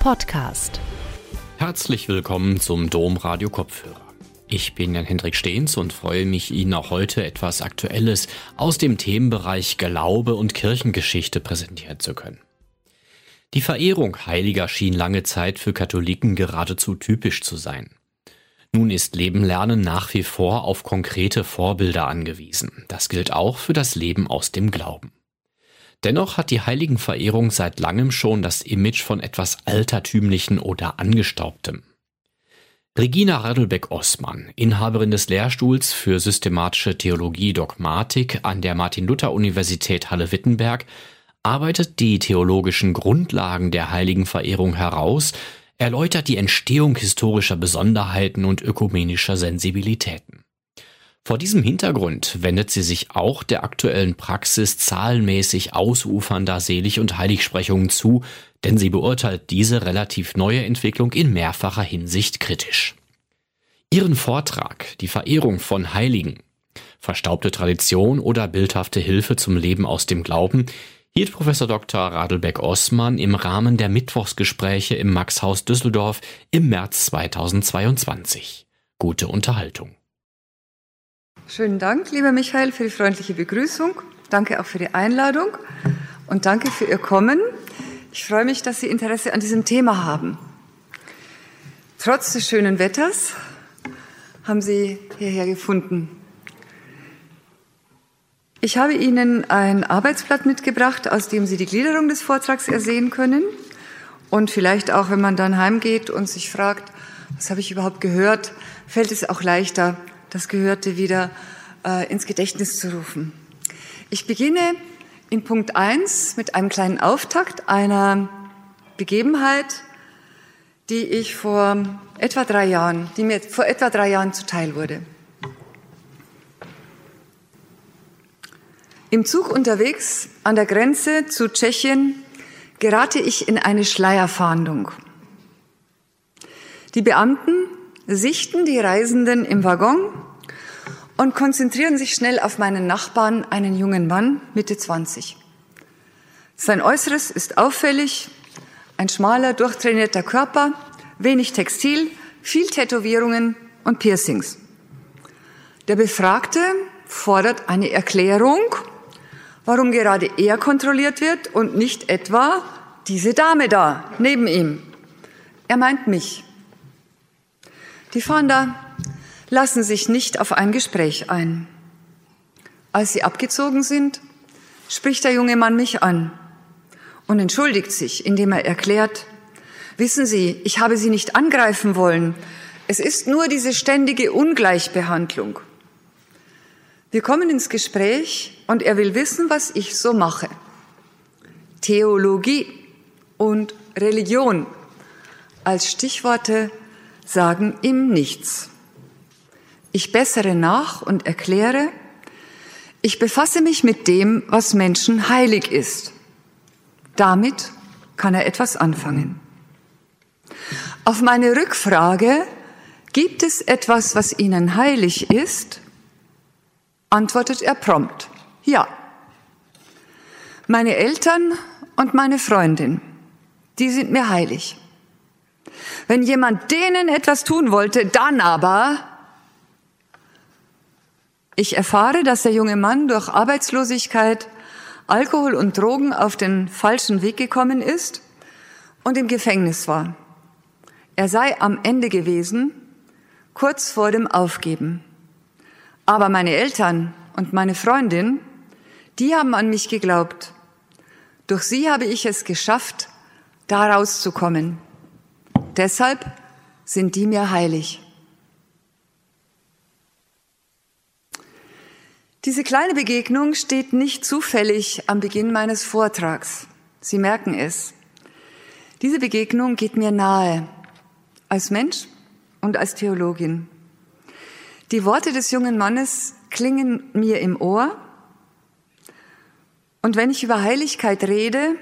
Podcast. Herzlich willkommen zum Domradio Kopfhörer. Ich bin Jan Hendrik Stehns und freue mich, Ihnen auch heute etwas Aktuelles aus dem Themenbereich Glaube und Kirchengeschichte präsentieren zu können. Die Verehrung Heiliger schien lange Zeit für Katholiken geradezu typisch zu sein. Nun ist Leben lernen nach wie vor auf konkrete Vorbilder angewiesen. Das gilt auch für das Leben aus dem Glauben. Dennoch hat die Heiligenverehrung seit langem schon das Image von etwas Altertümlichen oder Angestaubtem. Regina Radelbeck-Ossmann, Inhaberin des Lehrstuhls für systematische Theologie Dogmatik an der Martin-Luther-Universität Halle-Wittenberg, arbeitet die theologischen Grundlagen der Heiligenverehrung heraus, erläutert die Entstehung historischer Besonderheiten und ökumenischer Sensibilitäten. Vor diesem Hintergrund wendet sie sich auch der aktuellen Praxis zahlenmäßig ausufernder Selig- und Heiligsprechungen zu, denn sie beurteilt diese relativ neue Entwicklung in mehrfacher Hinsicht kritisch. Ihren Vortrag Die Verehrung von Heiligen, verstaubte Tradition oder bildhafte Hilfe zum Leben aus dem Glauben hielt Professor Dr. Radelbeck-Ossmann im Rahmen der Mittwochsgespräche im Maxhaus Düsseldorf im März 2022. Gute Unterhaltung. Schönen Dank, lieber Michael, für die freundliche Begrüßung. Danke auch für die Einladung und danke für Ihr Kommen. Ich freue mich, dass Sie Interesse an diesem Thema haben. Trotz des schönen Wetters haben Sie hierher gefunden. Ich habe Ihnen ein Arbeitsblatt mitgebracht, aus dem Sie die Gliederung des Vortrags ersehen können. Und vielleicht auch, wenn man dann heimgeht und sich fragt, was habe ich überhaupt gehört, fällt es auch leichter, das Gehörte wieder äh, ins Gedächtnis zu rufen. Ich beginne in Punkt 1 mit einem kleinen Auftakt einer Begebenheit, die ich vor etwa drei Jahren, die mir vor etwa drei Jahren zuteil wurde. Im Zug unterwegs an der Grenze zu Tschechien gerate ich in eine Schleierfahndung. Die Beamten sichten die Reisenden im Waggon und konzentrieren sich schnell auf meinen Nachbarn, einen jungen Mann, Mitte 20. Sein Äußeres ist auffällig, ein schmaler, durchtrainierter Körper, wenig Textil, viel Tätowierungen und Piercings. Der Befragte fordert eine Erklärung, warum gerade er kontrolliert wird und nicht etwa diese Dame da neben ihm. Er meint mich. Die Fahnder lassen sich nicht auf ein Gespräch ein. Als sie abgezogen sind, spricht der junge Mann mich an und entschuldigt sich, indem er erklärt, wissen Sie, ich habe Sie nicht angreifen wollen. Es ist nur diese ständige Ungleichbehandlung. Wir kommen ins Gespräch und er will wissen, was ich so mache. Theologie und Religion als Stichworte sagen ihm nichts. Ich bessere nach und erkläre, ich befasse mich mit dem, was Menschen heilig ist. Damit kann er etwas anfangen. Auf meine Rückfrage, gibt es etwas, was Ihnen heilig ist? antwortet er prompt, ja. Meine Eltern und meine Freundin, die sind mir heilig. Wenn jemand denen etwas tun wollte, dann aber. Ich erfahre, dass der junge Mann durch Arbeitslosigkeit, Alkohol und Drogen auf den falschen Weg gekommen ist und im Gefängnis war. Er sei am Ende gewesen, kurz vor dem Aufgeben. Aber meine Eltern und meine Freundin, die haben an mich geglaubt. Durch sie habe ich es geschafft, da rauszukommen. Deshalb sind die mir heilig. Diese kleine Begegnung steht nicht zufällig am Beginn meines Vortrags. Sie merken es. Diese Begegnung geht mir nahe, als Mensch und als Theologin. Die Worte des jungen Mannes klingen mir im Ohr. Und wenn ich über Heiligkeit rede,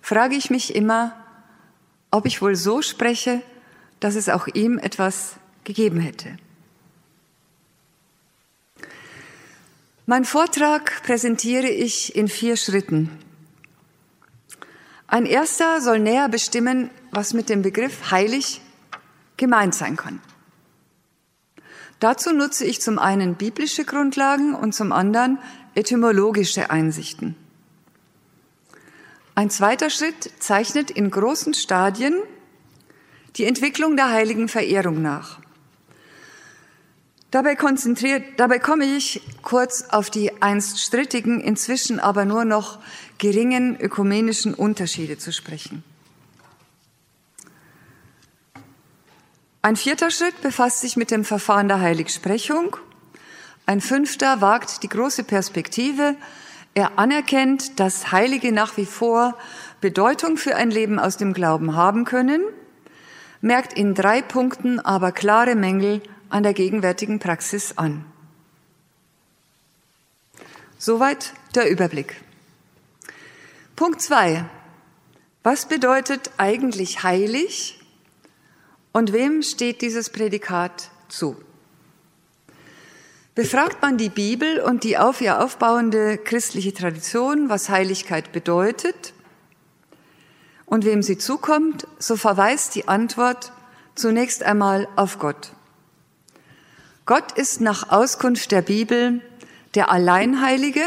frage ich mich immer, ob ich wohl so spreche, dass es auch ihm etwas gegeben hätte. Mein Vortrag präsentiere ich in vier Schritten. Ein erster soll näher bestimmen, was mit dem Begriff heilig gemeint sein kann. Dazu nutze ich zum einen biblische Grundlagen und zum anderen etymologische Einsichten. Ein zweiter Schritt zeichnet in großen Stadien die Entwicklung der heiligen Verehrung nach. Dabei konzentriert, dabei komme ich kurz auf die einst strittigen, inzwischen aber nur noch geringen ökumenischen Unterschiede zu sprechen. Ein vierter Schritt befasst sich mit dem Verfahren der Heiligsprechung. Ein fünfter wagt die große Perspektive. Er anerkennt, dass Heilige nach wie vor Bedeutung für ein Leben aus dem Glauben haben können, merkt in drei Punkten aber klare Mängel an der gegenwärtigen Praxis an. Soweit der Überblick. Punkt zwei: Was bedeutet eigentlich heilig und wem steht dieses Prädikat zu? Befragt man die Bibel und die auf ihr aufbauende christliche Tradition, was Heiligkeit bedeutet und wem sie zukommt, so verweist die Antwort zunächst einmal auf Gott. Gott ist nach Auskunft der Bibel der Alleinheilige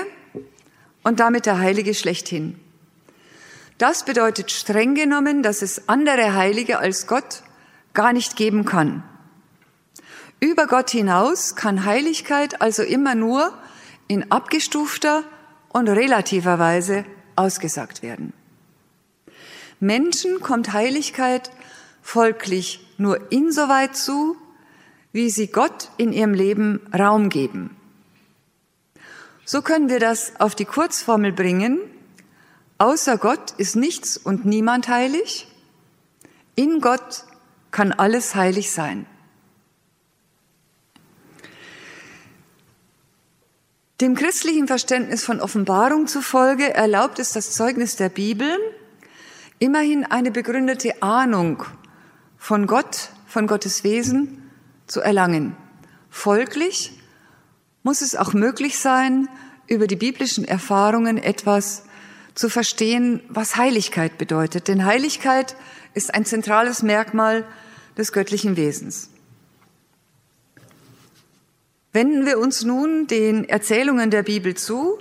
und damit der Heilige schlechthin. Das bedeutet streng genommen, dass es andere Heilige als Gott gar nicht geben kann. Über Gott hinaus kann Heiligkeit also immer nur in abgestufter und relativer Weise ausgesagt werden. Menschen kommt Heiligkeit folglich nur insoweit zu, wie sie Gott in ihrem Leben Raum geben. So können wir das auf die Kurzformel bringen. Außer Gott ist nichts und niemand heilig. In Gott kann alles heilig sein. Dem christlichen Verständnis von Offenbarung zufolge erlaubt es das Zeugnis der Bibel, immerhin eine begründete Ahnung von Gott, von Gottes Wesen zu erlangen. Folglich muss es auch möglich sein, über die biblischen Erfahrungen etwas zu verstehen, was Heiligkeit bedeutet. Denn Heiligkeit ist ein zentrales Merkmal des göttlichen Wesens. Wenden wir uns nun den Erzählungen der Bibel zu,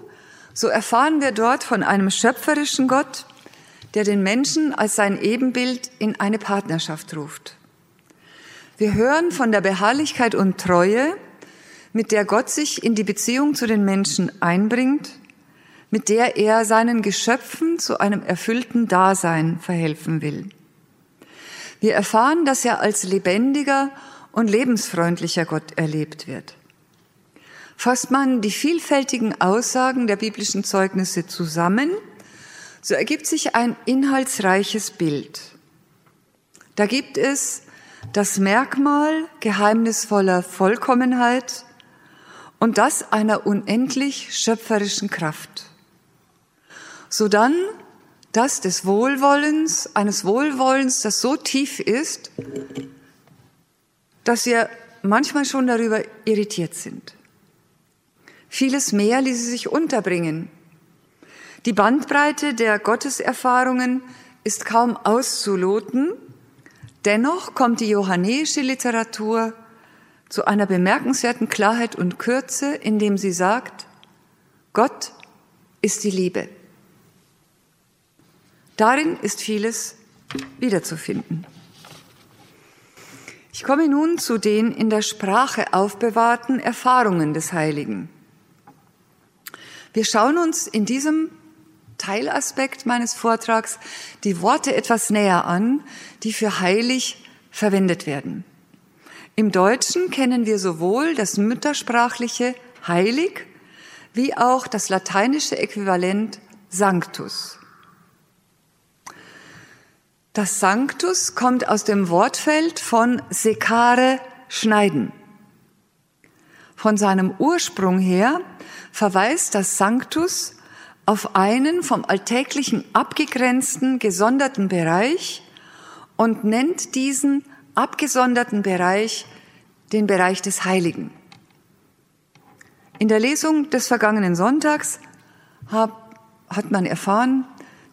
so erfahren wir dort von einem schöpferischen Gott, der den Menschen als sein Ebenbild in eine Partnerschaft ruft. Wir hören von der Beharrlichkeit und Treue, mit der Gott sich in die Beziehung zu den Menschen einbringt, mit der er seinen Geschöpfen zu einem erfüllten Dasein verhelfen will. Wir erfahren, dass er als lebendiger und lebensfreundlicher Gott erlebt wird. Fasst man die vielfältigen Aussagen der biblischen Zeugnisse zusammen, so ergibt sich ein inhaltsreiches Bild. Da gibt es das Merkmal geheimnisvoller Vollkommenheit und das einer unendlich schöpferischen Kraft. Sodann das des Wohlwollens, eines Wohlwollens, das so tief ist, dass wir manchmal schon darüber irritiert sind. Vieles mehr ließe sich unterbringen. Die Bandbreite der Gotteserfahrungen ist kaum auszuloten. Dennoch kommt die johannäische Literatur zu einer bemerkenswerten Klarheit und Kürze, indem sie sagt, Gott ist die Liebe. Darin ist vieles wiederzufinden. Ich komme nun zu den in der Sprache aufbewahrten Erfahrungen des Heiligen. Wir schauen uns in diesem Teilaspekt meines Vortrags die Worte etwas näher an, die für heilig verwendet werden. Im Deutschen kennen wir sowohl das müttersprachliche heilig wie auch das lateinische Äquivalent sanctus. Das Sanctus kommt aus dem Wortfeld von secare, schneiden. Von seinem Ursprung her verweist das Sanctus auf einen vom Alltäglichen abgegrenzten, gesonderten Bereich und nennt diesen abgesonderten Bereich den Bereich des Heiligen. In der Lesung des vergangenen Sonntags hat man erfahren,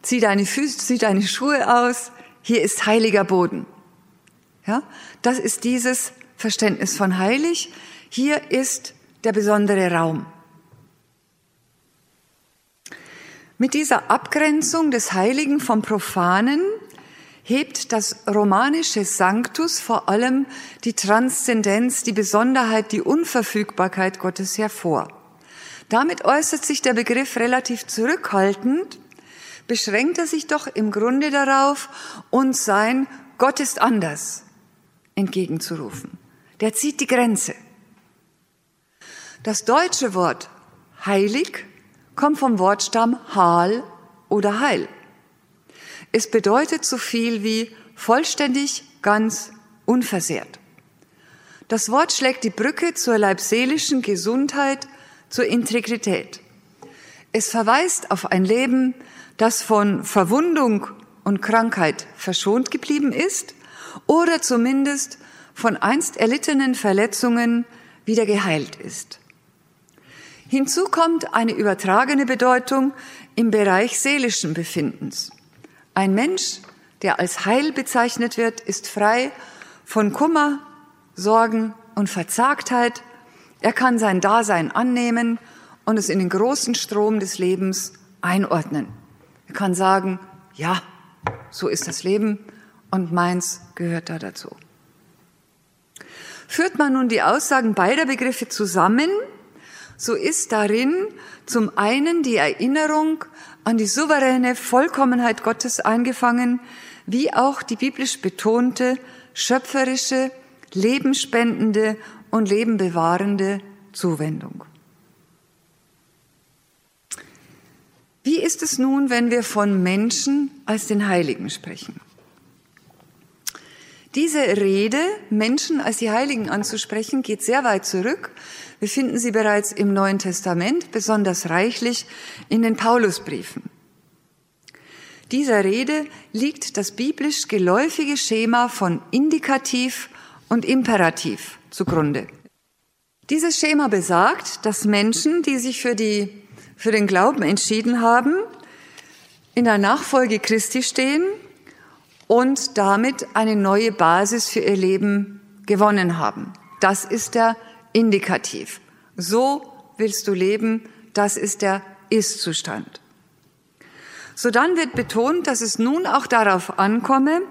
zieh deine Füße, zieh deine Schuhe aus, hier ist heiliger Boden. Ja, das ist dieses Verständnis von heilig. Hier ist der besondere Raum. Mit dieser Abgrenzung des Heiligen vom Profanen hebt das romanische Sanctus vor allem die Transzendenz, die Besonderheit, die Unverfügbarkeit Gottes hervor. Damit äußert sich der Begriff relativ zurückhaltend, beschränkt er sich doch im Grunde darauf, uns sein Gott ist anders entgegenzurufen. Der zieht die Grenze. Das deutsche Wort heilig kommt vom Wortstamm Hal oder Heil. Es bedeutet so viel wie vollständig, ganz, unversehrt. Das Wort schlägt die Brücke zur leibseelischen Gesundheit, zur Integrität. Es verweist auf ein Leben, das von Verwundung und Krankheit verschont geblieben ist oder zumindest von einst erlittenen Verletzungen wieder geheilt ist. Hinzu kommt eine übertragene Bedeutung im Bereich seelischen Befindens. Ein Mensch, der als heil bezeichnet wird, ist frei von Kummer, Sorgen und Verzagtheit. Er kann sein Dasein annehmen und es in den großen Strom des Lebens einordnen. Er kann sagen, ja, so ist das Leben und meins gehört da dazu. Führt man nun die Aussagen beider Begriffe zusammen, so ist darin zum einen die Erinnerung an die souveräne Vollkommenheit Gottes eingefangen, wie auch die biblisch betonte, schöpferische, lebenspendende und lebenbewahrende Zuwendung. Wie ist es nun, wenn wir von Menschen als den Heiligen sprechen? Diese Rede, Menschen als die Heiligen anzusprechen, geht sehr weit zurück. Wir finden sie bereits im Neuen Testament, besonders reichlich in den Paulusbriefen. Dieser Rede liegt das biblisch geläufige Schema von Indikativ und Imperativ zugrunde. Dieses Schema besagt, dass Menschen, die sich für, die, für den Glauben entschieden haben, in der Nachfolge Christi stehen und damit eine neue Basis für ihr Leben gewonnen haben. Das ist der Indikativ. So willst du leben, das ist der Ist-Zustand. So dann wird betont, dass es nun auch darauf ankomme,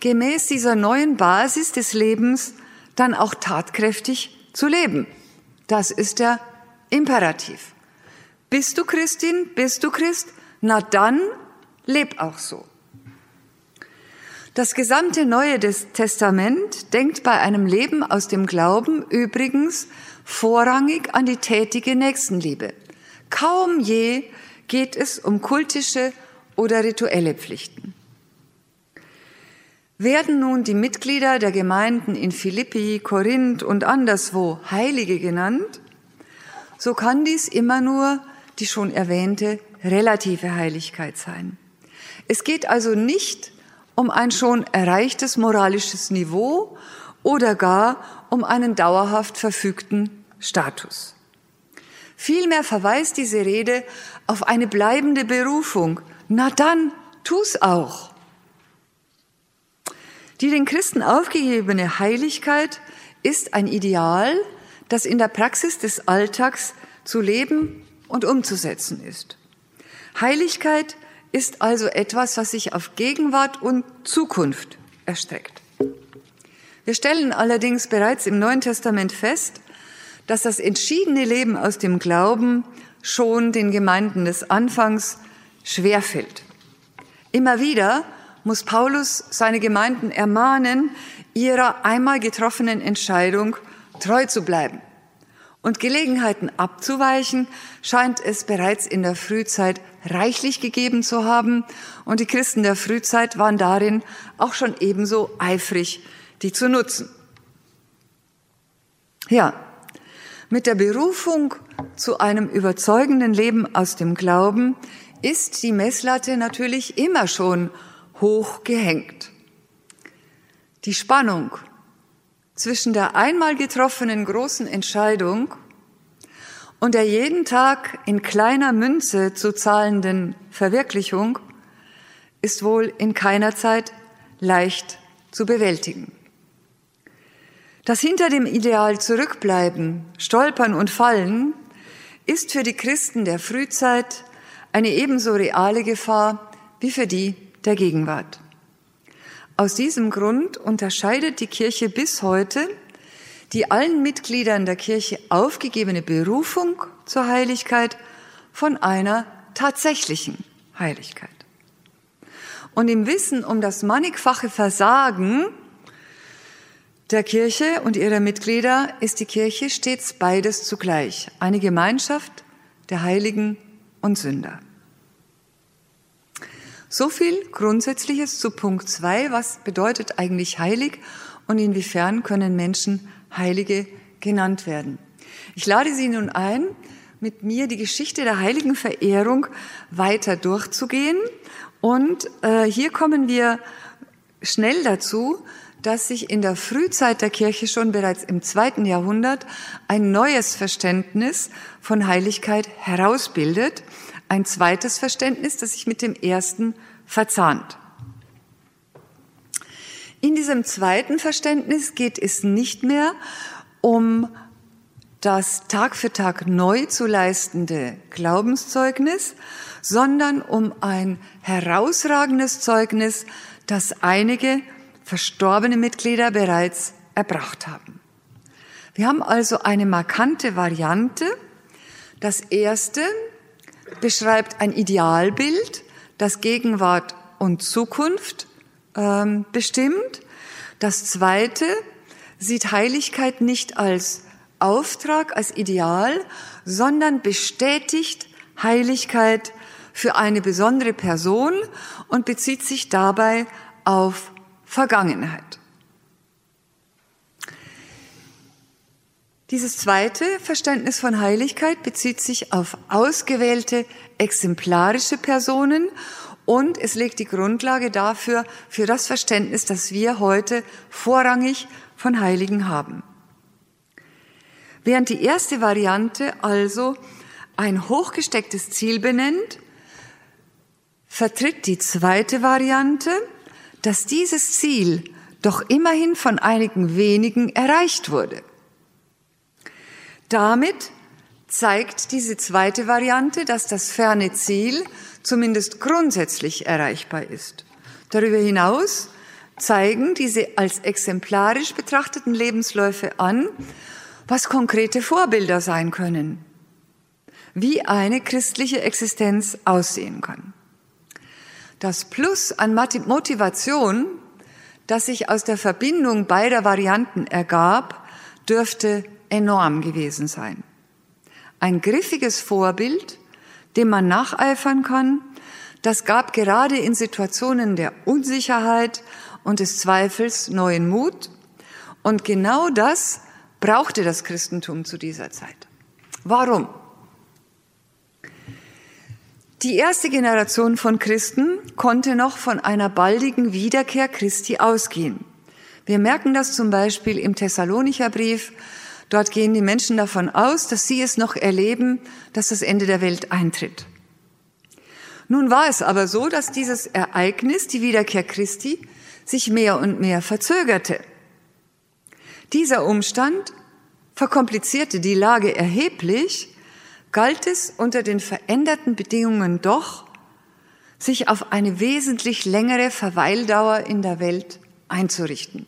gemäß dieser neuen Basis des Lebens dann auch tatkräftig zu leben. Das ist der Imperativ. Bist du Christin? Bist du Christ? Na dann leb auch so. Das gesamte Neue Testament denkt bei einem Leben aus dem Glauben übrigens vorrangig an die tätige Nächstenliebe. Kaum je geht es um kultische oder rituelle Pflichten. Werden nun die Mitglieder der Gemeinden in Philippi, Korinth und anderswo Heilige genannt, so kann dies immer nur die schon erwähnte relative Heiligkeit sein. Es geht also nicht um ein schon erreichtes moralisches Niveau oder gar um einen dauerhaft verfügten Status. Vielmehr verweist diese Rede auf eine bleibende Berufung. Na dann, tu's auch. Die den Christen aufgegebene Heiligkeit ist ein Ideal, das in der Praxis des Alltags zu leben und umzusetzen ist. Heiligkeit ist also etwas, was sich auf Gegenwart und Zukunft erstreckt. Wir stellen allerdings bereits im Neuen Testament fest, dass das entschiedene Leben aus dem Glauben schon den Gemeinden des Anfangs schwerfällt. Immer wieder muss Paulus seine Gemeinden ermahnen, ihrer einmal getroffenen Entscheidung treu zu bleiben. Und Gelegenheiten abzuweichen scheint es bereits in der Frühzeit reichlich gegeben zu haben. Und die Christen der Frühzeit waren darin auch schon ebenso eifrig, die zu nutzen. Ja, mit der Berufung zu einem überzeugenden Leben aus dem Glauben ist die Messlatte natürlich immer schon hoch gehängt. Die Spannung zwischen der einmal getroffenen großen Entscheidung und der jeden Tag in kleiner Münze zu zahlenden Verwirklichung ist wohl in keiner Zeit leicht zu bewältigen. Das hinter dem Ideal zurückbleiben, stolpern und fallen ist für die Christen der Frühzeit eine ebenso reale Gefahr wie für die der Gegenwart. Aus diesem Grund unterscheidet die Kirche bis heute die allen Mitgliedern der Kirche aufgegebene Berufung zur Heiligkeit von einer tatsächlichen Heiligkeit. Und im Wissen um das mannigfache Versagen der Kirche und ihrer Mitglieder ist die Kirche stets beides zugleich, eine Gemeinschaft der Heiligen und Sünder. So viel Grundsätzliches zu Punkt zwei. Was bedeutet eigentlich heilig und inwiefern können Menschen Heilige genannt werden? Ich lade Sie nun ein, mit mir die Geschichte der heiligen Verehrung weiter durchzugehen. Und äh, hier kommen wir schnell dazu, dass sich in der Frühzeit der Kirche schon bereits im zweiten Jahrhundert ein neues Verständnis von Heiligkeit herausbildet, ein zweites Verständnis, das sich mit dem ersten verzahnt. In diesem zweiten Verständnis geht es nicht mehr um das Tag für Tag neu zu leistende Glaubenszeugnis, sondern um ein herausragendes Zeugnis, das einige verstorbene Mitglieder bereits erbracht haben. Wir haben also eine markante Variante. Das erste beschreibt ein Idealbild, das Gegenwart und Zukunft ähm, bestimmt. Das zweite sieht Heiligkeit nicht als Auftrag, als Ideal, sondern bestätigt Heiligkeit für eine besondere Person und bezieht sich dabei auf Vergangenheit. Dieses zweite Verständnis von Heiligkeit bezieht sich auf ausgewählte exemplarische Personen und es legt die Grundlage dafür, für das Verständnis, das wir heute vorrangig von Heiligen haben. Während die erste Variante also ein hochgestecktes Ziel benennt, vertritt die zweite Variante dass dieses Ziel doch immerhin von einigen wenigen erreicht wurde. Damit zeigt diese zweite Variante, dass das ferne Ziel zumindest grundsätzlich erreichbar ist. Darüber hinaus zeigen diese als exemplarisch betrachteten Lebensläufe an, was konkrete Vorbilder sein können, wie eine christliche Existenz aussehen kann. Das Plus an Motivation, das sich aus der Verbindung beider Varianten ergab, dürfte enorm gewesen sein. Ein griffiges Vorbild, dem man nacheifern kann, das gab gerade in Situationen der Unsicherheit und des Zweifels neuen Mut. Und genau das brauchte das Christentum zu dieser Zeit. Warum? Die erste Generation von Christen konnte noch von einer baldigen Wiederkehr Christi ausgehen. Wir merken das zum Beispiel im Thessalonicher Brief. Dort gehen die Menschen davon aus, dass sie es noch erleben, dass das Ende der Welt eintritt. Nun war es aber so, dass dieses Ereignis, die Wiederkehr Christi, sich mehr und mehr verzögerte. Dieser Umstand verkomplizierte die Lage erheblich galt es unter den veränderten Bedingungen doch, sich auf eine wesentlich längere Verweildauer in der Welt einzurichten.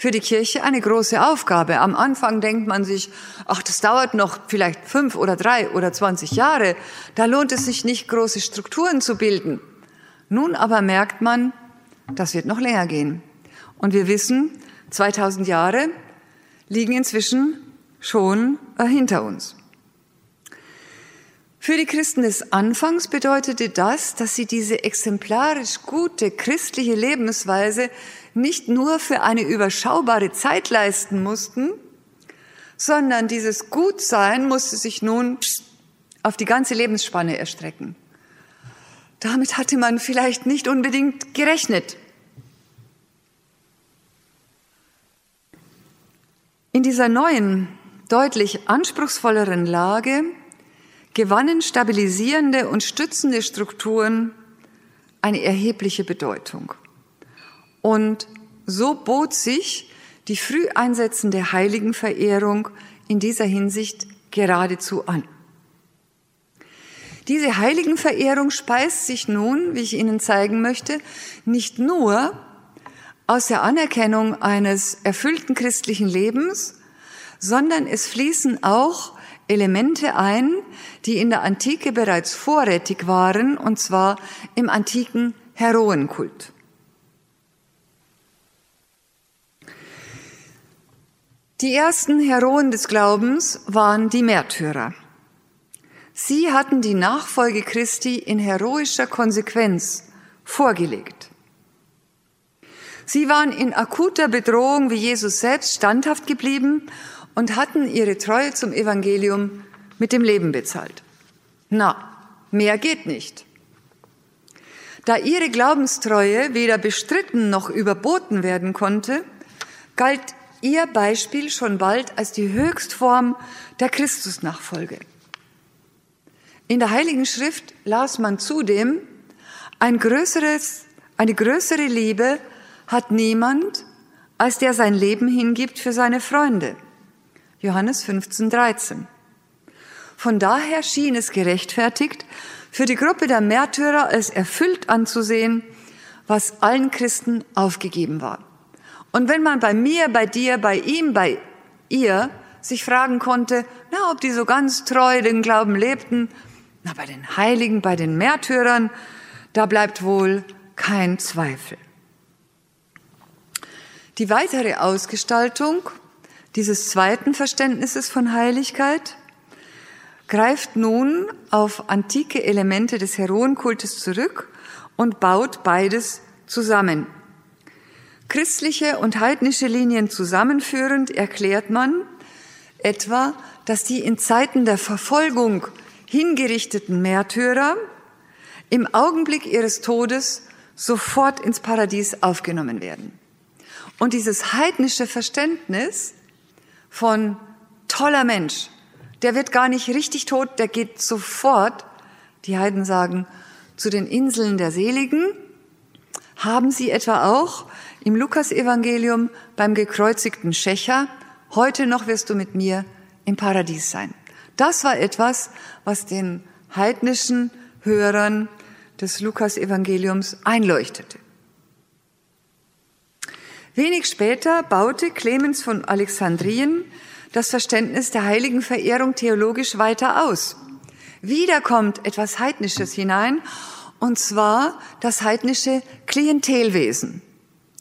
Für die Kirche eine große Aufgabe. Am Anfang denkt man sich, ach, das dauert noch vielleicht fünf oder drei oder zwanzig Jahre. Da lohnt es sich nicht, große Strukturen zu bilden. Nun aber merkt man, das wird noch länger gehen. Und wir wissen, 2000 Jahre liegen inzwischen schon äh, hinter uns. Für die Christen des Anfangs bedeutete das, dass sie diese exemplarisch gute christliche Lebensweise nicht nur für eine überschaubare Zeit leisten mussten, sondern dieses Gutsein musste sich nun auf die ganze Lebensspanne erstrecken. Damit hatte man vielleicht nicht unbedingt gerechnet. In dieser neuen, deutlich anspruchsvolleren Lage gewannen stabilisierende und stützende Strukturen eine erhebliche Bedeutung. Und so bot sich die früh einsetzende Heiligenverehrung in dieser Hinsicht geradezu an. Diese Heiligenverehrung speist sich nun, wie ich Ihnen zeigen möchte, nicht nur aus der Anerkennung eines erfüllten christlichen Lebens, sondern es fließen auch Elemente ein, die in der Antike bereits vorrätig waren, und zwar im antiken Heroenkult. Die ersten Heroen des Glaubens waren die Märtyrer. Sie hatten die Nachfolge Christi in heroischer Konsequenz vorgelegt. Sie waren in akuter Bedrohung wie Jesus selbst standhaft geblieben und hatten ihre Treue zum Evangelium mit dem Leben bezahlt. Na, mehr geht nicht. Da ihre Glaubenstreue weder bestritten noch überboten werden konnte, galt ihr Beispiel schon bald als die Höchstform der Christusnachfolge. In der Heiligen Schrift las man zudem, ein größeres, eine größere Liebe hat niemand, als der sein Leben hingibt für seine Freunde. Johannes 15, 13. Von daher schien es gerechtfertigt, für die Gruppe der Märtyrer als erfüllt anzusehen, was allen Christen aufgegeben war. Und wenn man bei mir, bei dir, bei ihm, bei ihr sich fragen konnte, na, ob die so ganz treu den Glauben lebten, na, bei den Heiligen, bei den Märtyrern, da bleibt wohl kein Zweifel. Die weitere Ausgestaltung dieses zweiten Verständnisses von Heiligkeit greift nun auf antike Elemente des Heroenkultes zurück und baut beides zusammen. Christliche und heidnische Linien zusammenführend erklärt man etwa, dass die in Zeiten der Verfolgung hingerichteten Märtyrer im Augenblick ihres Todes sofort ins Paradies aufgenommen werden. Und dieses heidnische Verständnis von toller Mensch, der wird gar nicht richtig tot, der geht sofort, die Heiden sagen, zu den Inseln der Seligen, haben sie etwa auch im Lukasevangelium beim gekreuzigten Schächer, heute noch wirst du mit mir im Paradies sein. Das war etwas, was den heidnischen Hörern des Lukas-Evangeliums einleuchtete. Wenig später baute Clemens von Alexandrien das Verständnis der heiligen Verehrung theologisch weiter aus. Wieder kommt etwas Heidnisches hinein, und zwar das heidnische Klientelwesen.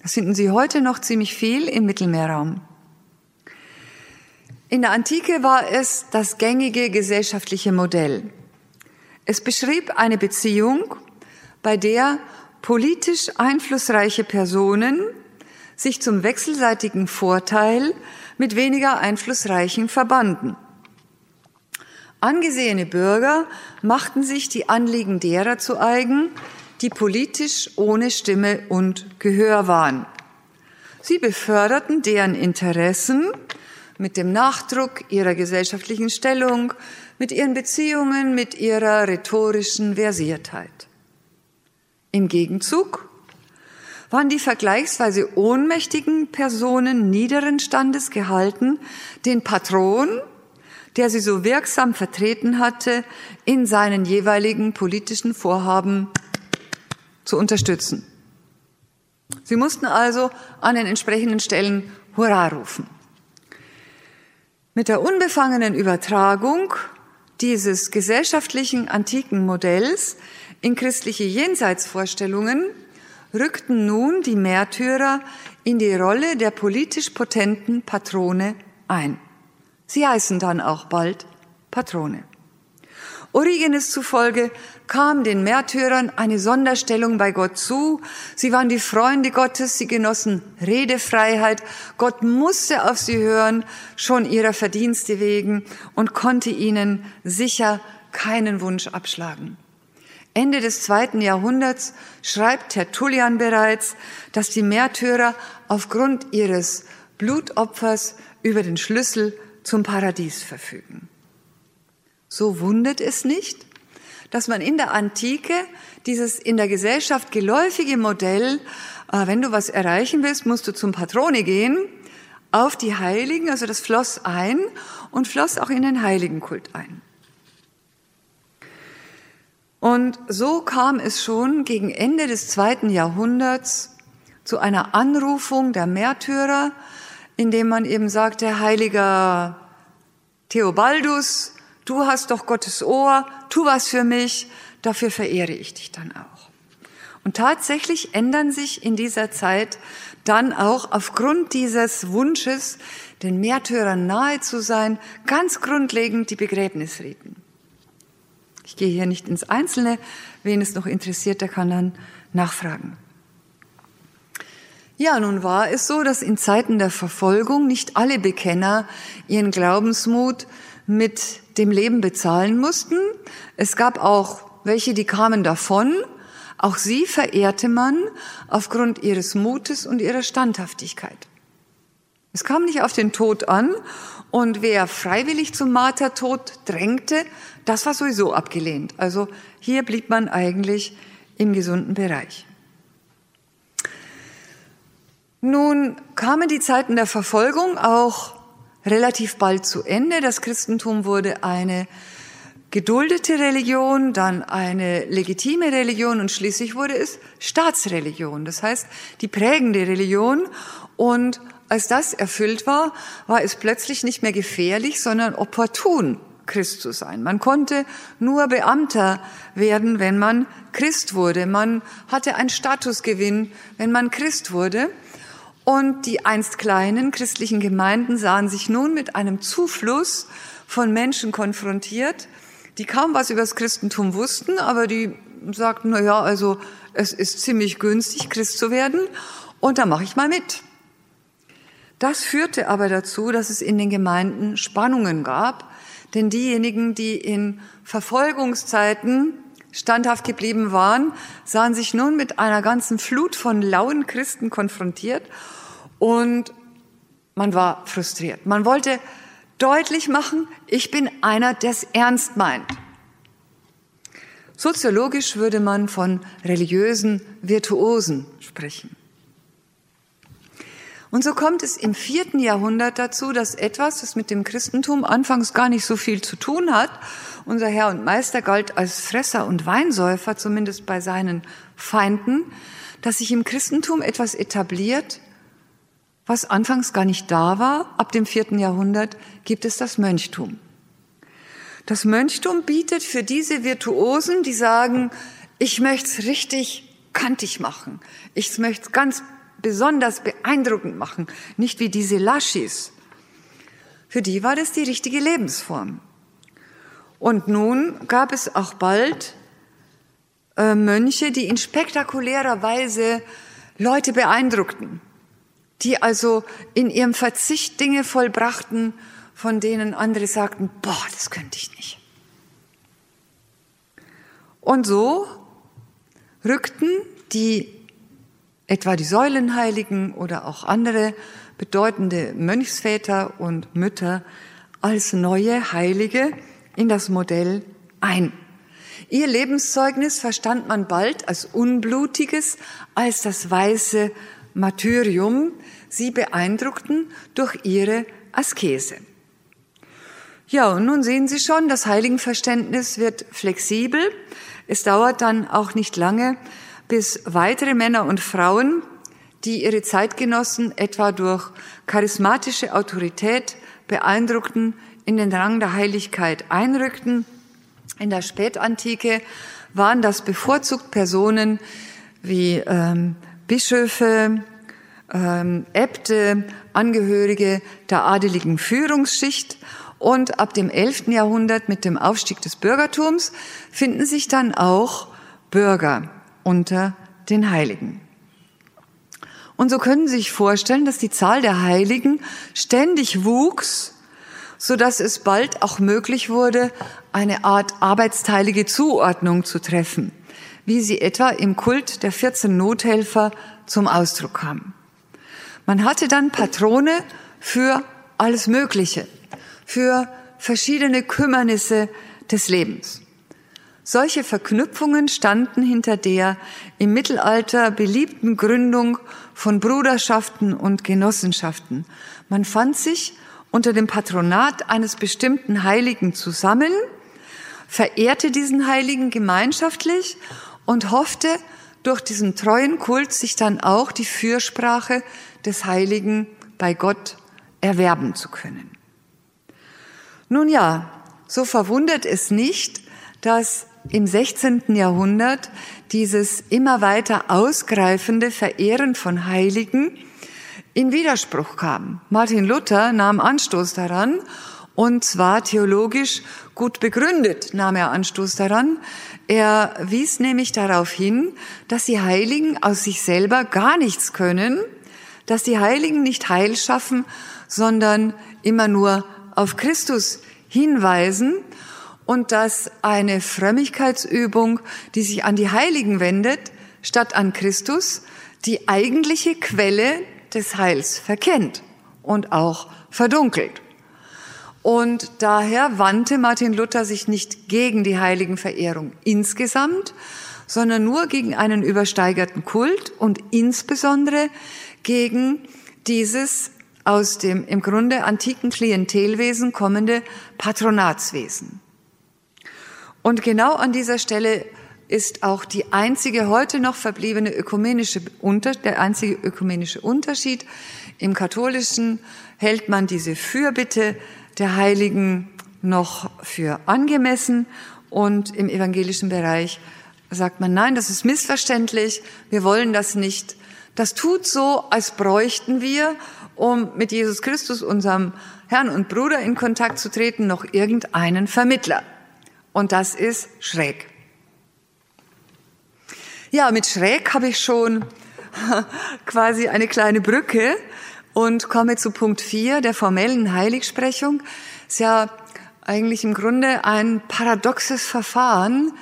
Das finden Sie heute noch ziemlich viel im Mittelmeerraum. In der Antike war es das gängige gesellschaftliche Modell. Es beschrieb eine Beziehung, bei der politisch einflussreiche Personen sich zum wechselseitigen Vorteil mit weniger einflussreichen verbanden. Angesehene Bürger machten sich die Anliegen derer zu eigen, die politisch ohne Stimme und Gehör waren. Sie beförderten deren Interessen mit dem Nachdruck ihrer gesellschaftlichen Stellung, mit ihren Beziehungen, mit ihrer rhetorischen Versiertheit. Im Gegenzug waren die vergleichsweise ohnmächtigen Personen niederen Standes gehalten, den Patron, der sie so wirksam vertreten hatte, in seinen jeweiligen politischen Vorhaben zu unterstützen. Sie mussten also an den entsprechenden Stellen Hurra rufen. Mit der unbefangenen Übertragung dieses gesellschaftlichen antiken Modells in christliche Jenseitsvorstellungen rückten nun die Märtyrer in die Rolle der politisch potenten Patrone ein. Sie heißen dann auch bald Patrone. Origenes zufolge kam den Märtyrern eine Sonderstellung bei Gott zu. Sie waren die Freunde Gottes, sie genossen Redefreiheit. Gott musste auf sie hören, schon ihrer Verdienste wegen, und konnte ihnen sicher keinen Wunsch abschlagen. Ende des zweiten Jahrhunderts schreibt Tertullian bereits, dass die Märtyrer aufgrund ihres Blutopfers über den Schlüssel zum Paradies verfügen. So wundert es nicht, dass man in der Antike dieses in der Gesellschaft geläufige Modell, äh, wenn du was erreichen willst, musst du zum Patrone gehen, auf die Heiligen, also das floss ein und floss auch in den Heiligenkult ein. Und so kam es schon gegen Ende des zweiten Jahrhunderts zu einer Anrufung der Märtyrer, indem man eben sagte, heiliger Theobaldus, du hast doch Gottes Ohr, tu was für mich, dafür verehre ich dich dann auch. Und tatsächlich ändern sich in dieser Zeit dann auch aufgrund dieses Wunsches, den Märtyrern nahe zu sein, ganz grundlegend die Begräbnisriten. Ich gehe hier nicht ins Einzelne. Wen es noch interessiert, der kann dann nachfragen. Ja, nun war es so, dass in Zeiten der Verfolgung nicht alle Bekenner ihren Glaubensmut mit dem Leben bezahlen mussten. Es gab auch welche, die kamen davon. Auch sie verehrte man aufgrund ihres Mutes und ihrer Standhaftigkeit. Es kam nicht auf den Tod an und wer freiwillig zum Martertod drängte, das war sowieso abgelehnt. Also hier blieb man eigentlich im gesunden Bereich. Nun kamen die Zeiten der Verfolgung auch relativ bald zu Ende. Das Christentum wurde eine geduldete Religion, dann eine legitime Religion und schließlich wurde es Staatsreligion. Das heißt, die prägende Religion. Und als das erfüllt war, war es plötzlich nicht mehr gefährlich, sondern opportun, Christ zu sein. Man konnte nur Beamter werden, wenn man Christ wurde. Man hatte einen Statusgewinn, wenn man Christ wurde. Und die einst kleinen christlichen Gemeinden sahen sich nun mit einem Zufluss von Menschen konfrontiert, die kaum was über das Christentum wussten, aber die sagten, na ja, also es ist ziemlich günstig, Christ zu werden und da mache ich mal mit. Das führte aber dazu, dass es in den Gemeinden Spannungen gab, denn diejenigen, die in Verfolgungszeiten standhaft geblieben waren, sahen sich nun mit einer ganzen Flut von lauen Christen konfrontiert und man war frustriert. Man wollte deutlich machen, ich bin einer, der es ernst meint. Soziologisch würde man von religiösen Virtuosen sprechen. Und so kommt es im vierten Jahrhundert dazu, dass etwas, das mit dem Christentum anfangs gar nicht so viel zu tun hat, unser Herr und Meister galt als Fresser und Weinsäufer, zumindest bei seinen Feinden, dass sich im Christentum etwas etabliert, was anfangs gar nicht da war. Ab dem vierten Jahrhundert gibt es das Mönchtum. Das Mönchtum bietet für diese Virtuosen, die sagen, ich möchte es richtig kantig machen. Ich möchte es ganz besonders beeindruckend machen. Nicht wie diese Laschis. Für die war das die richtige Lebensform. Und nun gab es auch bald äh, Mönche, die in spektakulärer Weise Leute beeindruckten die also in ihrem Verzicht Dinge vollbrachten, von denen andere sagten, boah, das könnte ich nicht. Und so rückten die etwa die Säulenheiligen oder auch andere bedeutende Mönchsväter und Mütter als neue Heilige in das Modell ein. Ihr Lebenszeugnis verstand man bald als unblutiges, als das weiße Martyrium sie beeindruckten durch ihre Askese. Ja, und nun sehen Sie schon, das Heiligenverständnis wird flexibel. Es dauert dann auch nicht lange, bis weitere Männer und Frauen, die ihre Zeitgenossen etwa durch charismatische Autorität beeindruckten, in den Rang der Heiligkeit einrückten. In der Spätantike waren das bevorzugt Personen wie ähm, Bischöfe, ähm, Äbte, Angehörige der adeligen Führungsschicht und ab dem 11. Jahrhundert mit dem Aufstieg des Bürgertums finden sich dann auch Bürger unter den Heiligen. Und so können Sie sich vorstellen, dass die Zahl der Heiligen ständig wuchs, so dass es bald auch möglich wurde, eine Art arbeitsteilige Zuordnung zu treffen wie sie etwa im Kult der 14 Nothelfer zum Ausdruck kam. Man hatte dann Patrone für alles Mögliche, für verschiedene Kümmernisse des Lebens. Solche Verknüpfungen standen hinter der im Mittelalter beliebten Gründung von Bruderschaften und Genossenschaften. Man fand sich unter dem Patronat eines bestimmten Heiligen zusammen, verehrte diesen Heiligen gemeinschaftlich und hoffte, durch diesen treuen Kult sich dann auch die Fürsprache des Heiligen bei Gott erwerben zu können. Nun ja, so verwundert es nicht, dass im 16. Jahrhundert dieses immer weiter ausgreifende Verehren von Heiligen in Widerspruch kam. Martin Luther nahm Anstoß daran und zwar theologisch gut begründet nahm er Anstoß daran. Er wies nämlich darauf hin, dass die Heiligen aus sich selber gar nichts können, dass die Heiligen nicht Heil schaffen, sondern immer nur auf Christus hinweisen und dass eine Frömmigkeitsübung, die sich an die Heiligen wendet, statt an Christus, die eigentliche Quelle des Heils verkennt und auch verdunkelt. Und daher wandte Martin Luther sich nicht gegen die Heiligenverehrung insgesamt, sondern nur gegen einen übersteigerten Kult und insbesondere gegen dieses aus dem im Grunde antiken Klientelwesen kommende Patronatswesen. Und genau an dieser Stelle ist auch die einzige heute noch verbliebene ökumenische Unter, der einzige ökumenische Unterschied. Im Katholischen hält man diese Fürbitte der Heiligen noch für angemessen und im evangelischen Bereich sagt man, nein, das ist missverständlich, wir wollen das nicht. Das tut so, als bräuchten wir, um mit Jesus Christus, unserem Herrn und Bruder, in Kontakt zu treten, noch irgendeinen Vermittler. Und das ist schräg. Ja, mit schräg habe ich schon quasi eine kleine Brücke und komme zu Punkt 4 der formellen Heiligsprechung. Ist ja eigentlich im Grunde ein paradoxes Verfahren,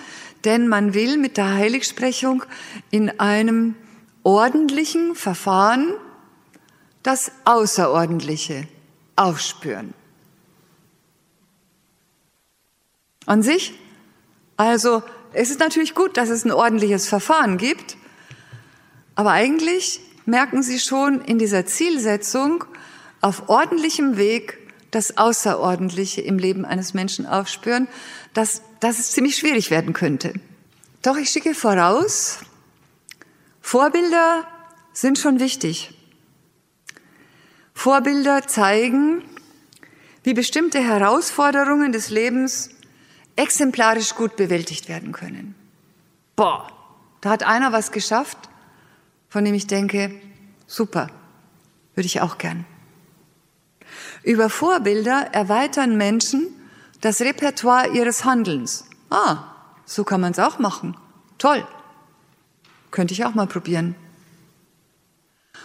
denn man will mit der Heiligsprechung in einem ordentlichen Verfahren das Außerordentliche aufspüren. an sich. Also es ist natürlich gut, dass es ein ordentliches Verfahren gibt, aber eigentlich merken Sie schon in dieser Zielsetzung auf ordentlichem Weg das Außerordentliche im Leben eines Menschen aufspüren, dass, dass es ziemlich schwierig werden könnte. Doch ich schicke voraus, Vorbilder sind schon wichtig. Vorbilder zeigen, wie bestimmte Herausforderungen des Lebens exemplarisch gut bewältigt werden können. Boah, da hat einer was geschafft, von dem ich denke, super, würde ich auch gern. Über Vorbilder erweitern Menschen das Repertoire ihres Handelns. Ah, so kann man es auch machen. Toll. Könnte ich auch mal probieren.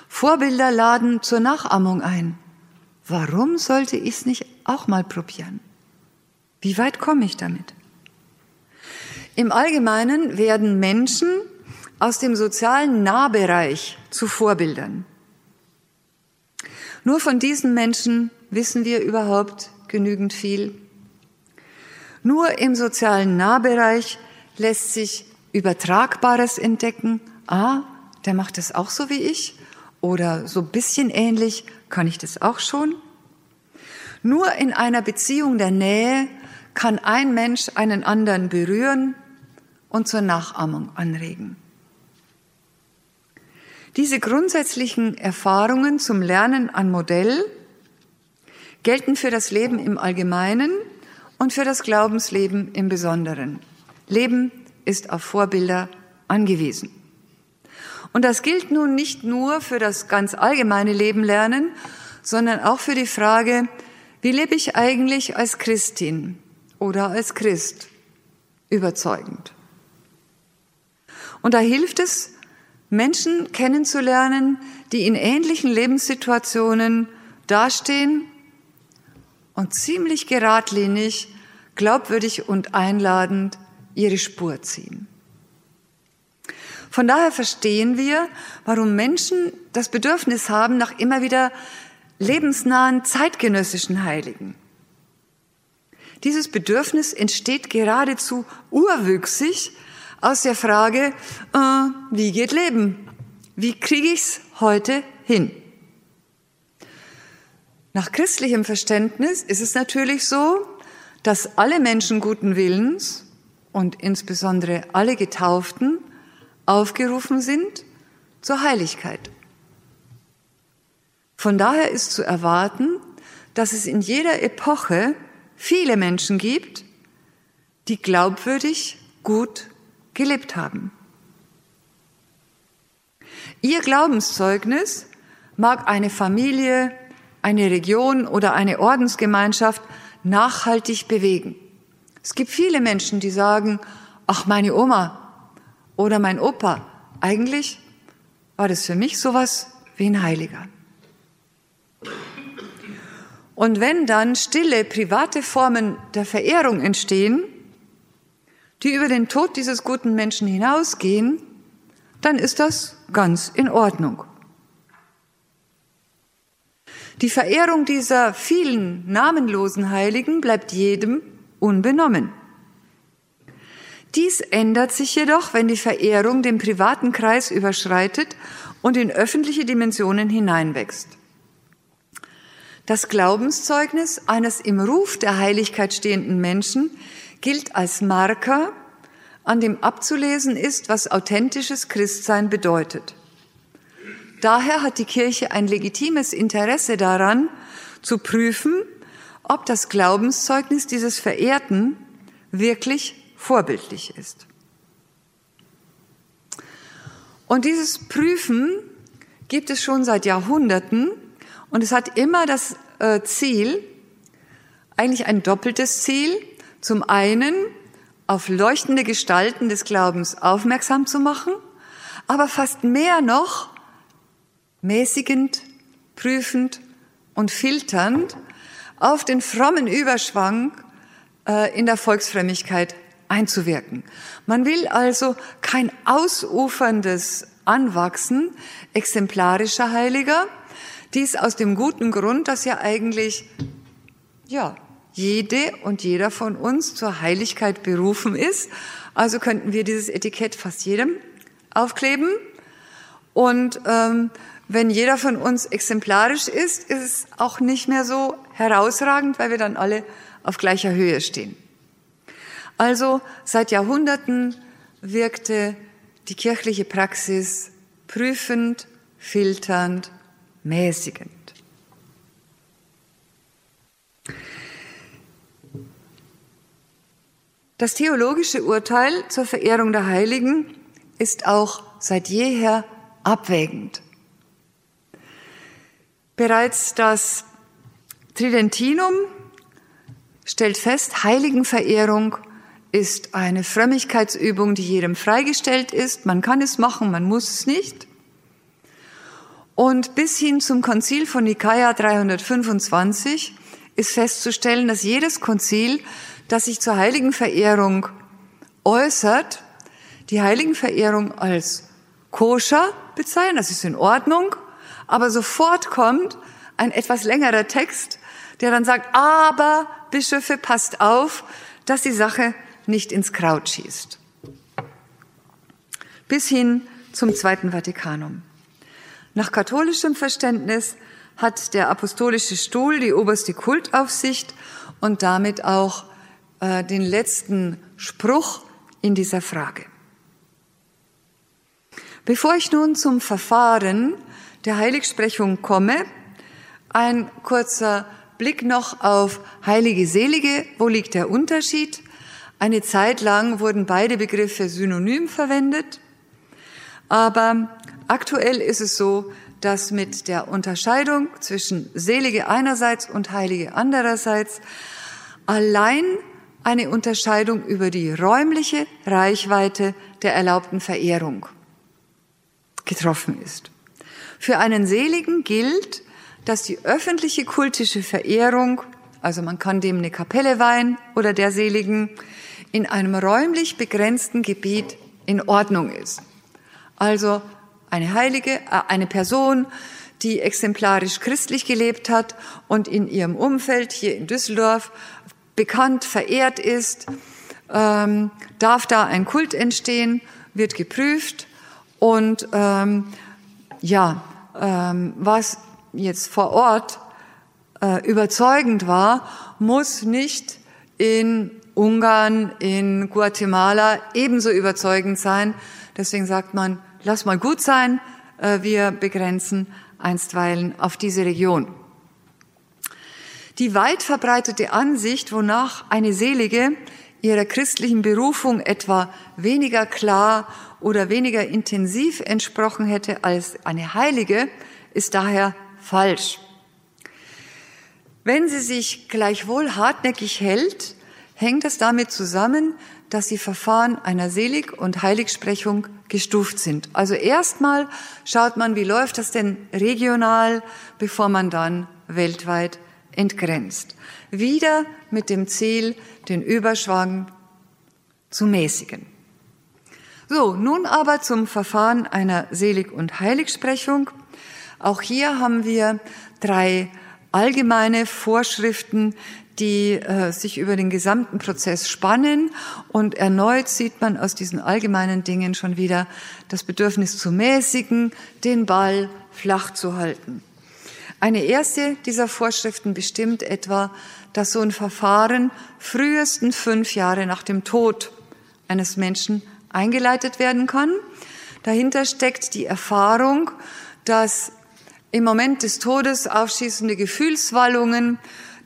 Vorbilder laden zur Nachahmung ein. Warum sollte ich es nicht auch mal probieren? Wie weit komme ich damit? Im Allgemeinen werden Menschen aus dem sozialen Nahbereich zu Vorbildern. Nur von diesen Menschen wissen wir überhaupt genügend viel. Nur im sozialen Nahbereich lässt sich Übertragbares entdecken. Ah, der macht es auch so wie ich. Oder so bisschen ähnlich kann ich das auch schon. Nur in einer Beziehung der Nähe kann ein Mensch einen anderen berühren und zur Nachahmung anregen. Diese grundsätzlichen Erfahrungen zum Lernen an Modell gelten für das Leben im Allgemeinen und für das Glaubensleben im Besonderen. Leben ist auf Vorbilder angewiesen. Und das gilt nun nicht nur für das ganz allgemeine Leben lernen, sondern auch für die Frage, wie lebe ich eigentlich als Christin? oder als Christ überzeugend. Und da hilft es, Menschen kennenzulernen, die in ähnlichen Lebenssituationen dastehen und ziemlich geradlinig, glaubwürdig und einladend ihre Spur ziehen. Von daher verstehen wir, warum Menschen das Bedürfnis haben nach immer wieder lebensnahen zeitgenössischen Heiligen. Dieses Bedürfnis entsteht geradezu urwüchsig aus der Frage, äh, wie geht Leben? Wie kriege ich's heute hin? Nach christlichem Verständnis ist es natürlich so, dass alle Menschen guten Willens und insbesondere alle Getauften aufgerufen sind zur Heiligkeit. Von daher ist zu erwarten, dass es in jeder Epoche viele Menschen gibt, die glaubwürdig gut gelebt haben. Ihr Glaubenszeugnis mag eine Familie, eine Region oder eine Ordensgemeinschaft nachhaltig bewegen. Es gibt viele Menschen, die sagen, ach meine Oma oder mein Opa, eigentlich war das für mich sowas wie ein Heiliger. Und wenn dann stille, private Formen der Verehrung entstehen, die über den Tod dieses guten Menschen hinausgehen, dann ist das ganz in Ordnung. Die Verehrung dieser vielen namenlosen Heiligen bleibt jedem unbenommen. Dies ändert sich jedoch, wenn die Verehrung den privaten Kreis überschreitet und in öffentliche Dimensionen hineinwächst. Das Glaubenszeugnis eines im Ruf der Heiligkeit stehenden Menschen gilt als Marker, an dem abzulesen ist, was authentisches Christsein bedeutet. Daher hat die Kirche ein legitimes Interesse daran, zu prüfen, ob das Glaubenszeugnis dieses Verehrten wirklich vorbildlich ist. Und dieses Prüfen gibt es schon seit Jahrhunderten und es hat immer das äh, Ziel, eigentlich ein doppeltes Ziel, zum einen auf leuchtende Gestalten des Glaubens aufmerksam zu machen, aber fast mehr noch mäßigend, prüfend und filternd auf den frommen Überschwang äh, in der Volksfrömmigkeit einzuwirken. Man will also kein ausuferndes Anwachsen exemplarischer Heiliger, dies aus dem guten Grund, dass ja eigentlich, ja, jede und jeder von uns zur Heiligkeit berufen ist. Also könnten wir dieses Etikett fast jedem aufkleben. Und ähm, wenn jeder von uns exemplarisch ist, ist es auch nicht mehr so herausragend, weil wir dann alle auf gleicher Höhe stehen. Also seit Jahrhunderten wirkte die kirchliche Praxis prüfend, filternd, mäßigend. Das theologische Urteil zur Verehrung der Heiligen ist auch seit jeher abwägend. Bereits das Tridentinum stellt fest, Heiligenverehrung ist eine Frömmigkeitsübung, die jedem freigestellt ist. Man kann es machen, man muss es nicht. Und bis hin zum Konzil von Nikaia 325 ist festzustellen, dass jedes Konzil, das sich zur Heiligenverehrung äußert, die Heiligenverehrung als koscher bezeichnet, das ist in Ordnung, aber sofort kommt ein etwas längerer Text, der dann sagt, aber Bischöfe, passt auf, dass die Sache nicht ins Kraut schießt. Bis hin zum Zweiten Vatikanum. Nach katholischem Verständnis hat der apostolische Stuhl die oberste Kultaufsicht und damit auch äh, den letzten Spruch in dieser Frage. Bevor ich nun zum Verfahren der Heiligsprechung komme, ein kurzer Blick noch auf Heilige Selige. Wo liegt der Unterschied? Eine Zeit lang wurden beide Begriffe synonym verwendet, aber Aktuell ist es so, dass mit der Unterscheidung zwischen Selige einerseits und Heilige andererseits allein eine Unterscheidung über die räumliche Reichweite der erlaubten Verehrung getroffen ist. Für einen Seligen gilt, dass die öffentliche kultische Verehrung, also man kann dem eine Kapelle weihen oder der Seligen, in einem räumlich begrenzten Gebiet in Ordnung ist. Also eine Heilige, äh, eine Person, die exemplarisch christlich gelebt hat und in ihrem Umfeld hier in Düsseldorf bekannt, verehrt ist, ähm, darf da ein Kult entstehen, wird geprüft und ähm, ja, ähm, was jetzt vor Ort äh, überzeugend war, muss nicht in Ungarn, in Guatemala ebenso überzeugend sein. Deswegen sagt man, lass mal gut sein, äh, wir begrenzen einstweilen auf diese Region. Die weit verbreitete Ansicht, wonach eine Selige ihrer christlichen Berufung etwa weniger klar oder weniger intensiv entsprochen hätte als eine Heilige, ist daher falsch. Wenn sie sich gleichwohl hartnäckig hält, hängt es damit zusammen, dass die Verfahren einer Selig- und Heiligsprechung gestuft sind. Also erstmal schaut man, wie läuft das denn regional, bevor man dann weltweit entgrenzt. Wieder mit dem Ziel, den Überschwang zu mäßigen. So, nun aber zum Verfahren einer Selig- und Heiligsprechung. Auch hier haben wir drei allgemeine Vorschriften, die äh, sich über den gesamten Prozess spannen. Und erneut sieht man aus diesen allgemeinen Dingen schon wieder das Bedürfnis zu mäßigen, den Ball flach zu halten. Eine erste dieser Vorschriften bestimmt etwa, dass so ein Verfahren frühesten fünf Jahre nach dem Tod eines Menschen eingeleitet werden kann. Dahinter steckt die Erfahrung, dass im Moment des Todes aufschießende Gefühlswallungen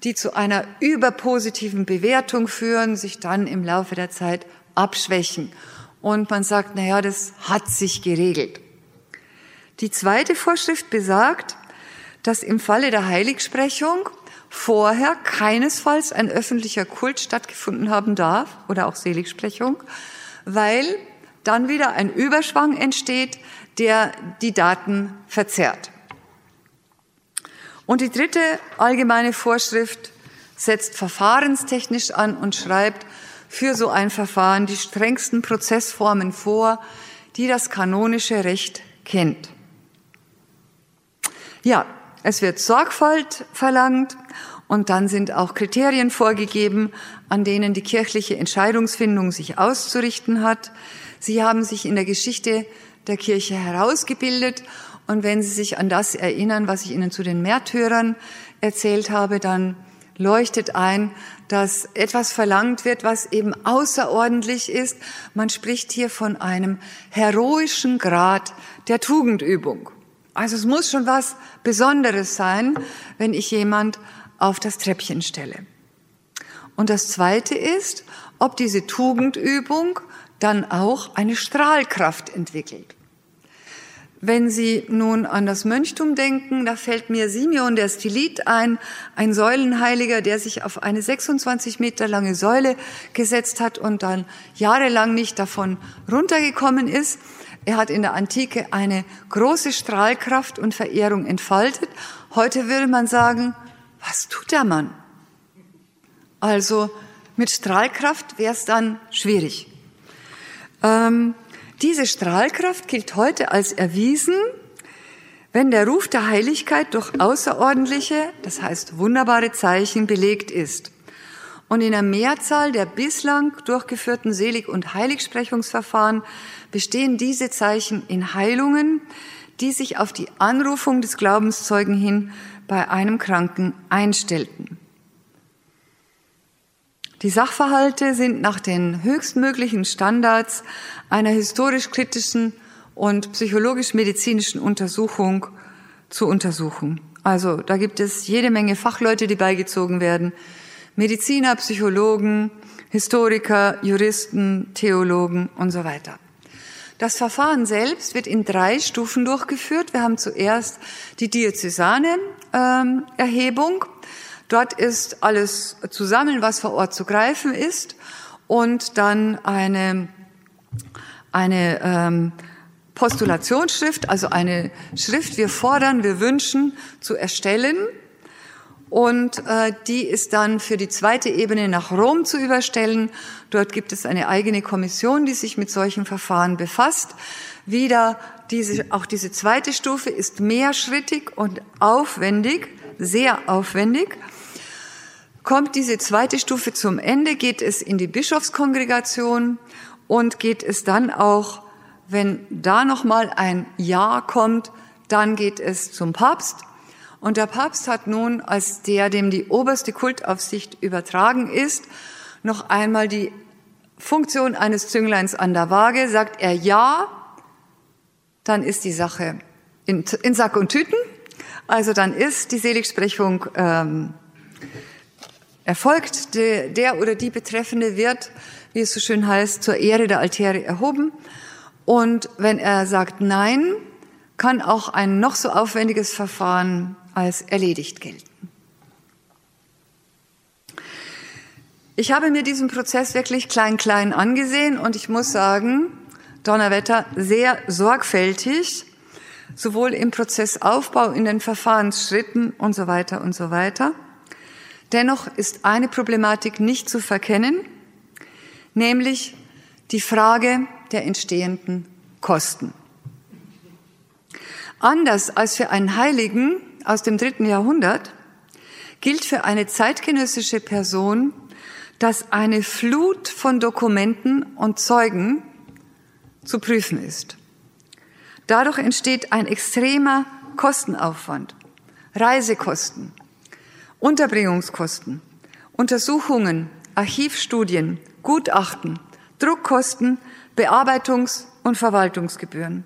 die zu einer überpositiven Bewertung führen, sich dann im Laufe der Zeit abschwächen. Und man sagt, na ja, das hat sich geregelt. Die zweite Vorschrift besagt, dass im Falle der Heiligsprechung vorher keinesfalls ein öffentlicher Kult stattgefunden haben darf oder auch Seligsprechung, weil dann wieder ein Überschwang entsteht, der die Daten verzerrt. Und die dritte allgemeine Vorschrift setzt verfahrenstechnisch an und schreibt für so ein Verfahren die strengsten Prozessformen vor, die das kanonische Recht kennt. Ja, es wird Sorgfalt verlangt und dann sind auch Kriterien vorgegeben, an denen die kirchliche Entscheidungsfindung sich auszurichten hat. Sie haben sich in der Geschichte der Kirche herausgebildet und wenn Sie sich an das erinnern, was ich Ihnen zu den Märtyrern erzählt habe, dann leuchtet ein, dass etwas verlangt wird, was eben außerordentlich ist. Man spricht hier von einem heroischen Grad der Tugendübung. Also es muss schon was Besonderes sein, wenn ich jemand auf das Treppchen stelle. Und das Zweite ist, ob diese Tugendübung dann auch eine Strahlkraft entwickelt. Wenn Sie nun an das Mönchtum denken, da fällt mir Simeon der Stilit ein, ein Säulenheiliger, der sich auf eine 26 Meter lange Säule gesetzt hat und dann jahrelang nicht davon runtergekommen ist. Er hat in der Antike eine große Strahlkraft und Verehrung entfaltet. Heute würde man sagen, was tut der Mann? Also mit Strahlkraft wäre es dann schwierig. Ähm, diese Strahlkraft gilt heute als erwiesen, wenn der Ruf der Heiligkeit durch außerordentliche, das heißt wunderbare Zeichen belegt ist. Und in der Mehrzahl der bislang durchgeführten Selig- und Heiligsprechungsverfahren bestehen diese Zeichen in Heilungen, die sich auf die Anrufung des Glaubenszeugen hin bei einem Kranken einstellten. Die Sachverhalte sind nach den höchstmöglichen Standards einer historisch-kritischen und psychologisch-medizinischen Untersuchung zu untersuchen. Also da gibt es jede Menge Fachleute, die beigezogen werden. Mediziner, Psychologen, Historiker, Juristen, Theologen und so weiter. Das Verfahren selbst wird in drei Stufen durchgeführt. Wir haben zuerst die diözesane ähm, Erhebung. Dort ist alles zusammen, was vor Ort zu greifen ist. Und dann eine eine ähm, Postulationsschrift, also eine Schrift, wir fordern, wir wünschen zu erstellen. Und äh, die ist dann für die zweite Ebene nach Rom zu überstellen. Dort gibt es eine eigene Kommission, die sich mit solchen Verfahren befasst. Wieder diese, auch diese zweite Stufe ist mehrschrittig und aufwendig, sehr aufwendig. Kommt diese zweite Stufe zum Ende, geht es in die Bischofskongregation und geht es dann auch, wenn da nochmal ein Ja kommt, dann geht es zum Papst. Und der Papst hat nun, als der, dem die oberste Kultaufsicht übertragen ist, noch einmal die Funktion eines Züngleins an der Waage. Sagt er Ja, dann ist die Sache in, in Sack und Tüten. Also dann ist die Seligsprechung ähm, erfolgt. Der, der oder die Betreffende wird, wie es so schön heißt, zur Ehre der Altäre erhoben. Und wenn er sagt Nein, kann auch ein noch so aufwendiges Verfahren als erledigt gelten. Ich habe mir diesen Prozess wirklich klein, klein angesehen und ich muss sagen, Donnerwetter sehr sorgfältig, sowohl im Prozessaufbau, in den Verfahrensschritten und so weiter und so weiter. Dennoch ist eine Problematik nicht zu verkennen, nämlich die Frage der entstehenden Kosten. Anders als für einen Heiligen aus dem dritten Jahrhundert gilt für eine zeitgenössische Person, dass eine Flut von Dokumenten und Zeugen zu prüfen ist. Dadurch entsteht ein extremer Kostenaufwand, Reisekosten, Unterbringungskosten, Untersuchungen, Archivstudien, Gutachten, Druckkosten, Bearbeitungs- und Verwaltungsgebühren.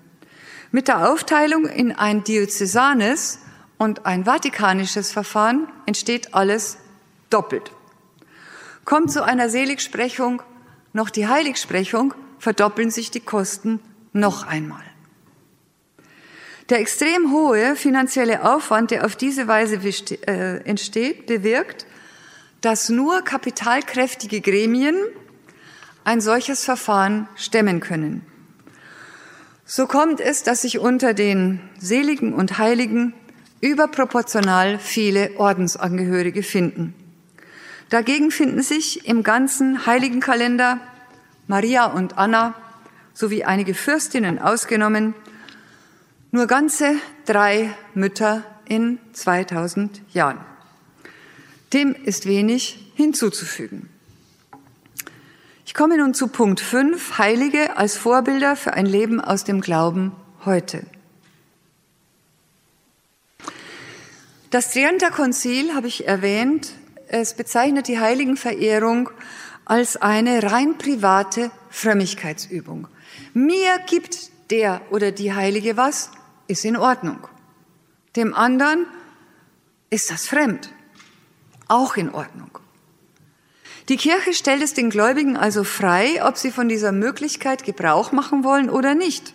Mit der Aufteilung in ein diözesanes und ein vatikanisches Verfahren entsteht alles doppelt. Kommt zu einer Seligsprechung noch die Heiligsprechung, verdoppeln sich die Kosten noch einmal. Der extrem hohe finanzielle Aufwand, der auf diese Weise äh, entsteht, bewirkt, dass nur kapitalkräftige Gremien ein solches Verfahren stemmen können. So kommt es, dass sich unter den Seligen und Heiligen überproportional viele Ordensangehörige finden. Dagegen finden sich im ganzen Heiligenkalender Maria und Anna sowie einige Fürstinnen ausgenommen nur ganze drei Mütter in 2000 Jahren. Dem ist wenig hinzuzufügen. Ich komme nun zu Punkt 5, Heilige als Vorbilder für ein Leben aus dem Glauben heute. Das Trienter Konzil habe ich erwähnt. Es bezeichnet die Heiligenverehrung als eine rein private Frömmigkeitsübung. Mir gibt der oder die Heilige was, ist in Ordnung. Dem anderen ist das fremd, auch in Ordnung. Die Kirche stellt es den Gläubigen also frei, ob sie von dieser Möglichkeit Gebrauch machen wollen oder nicht.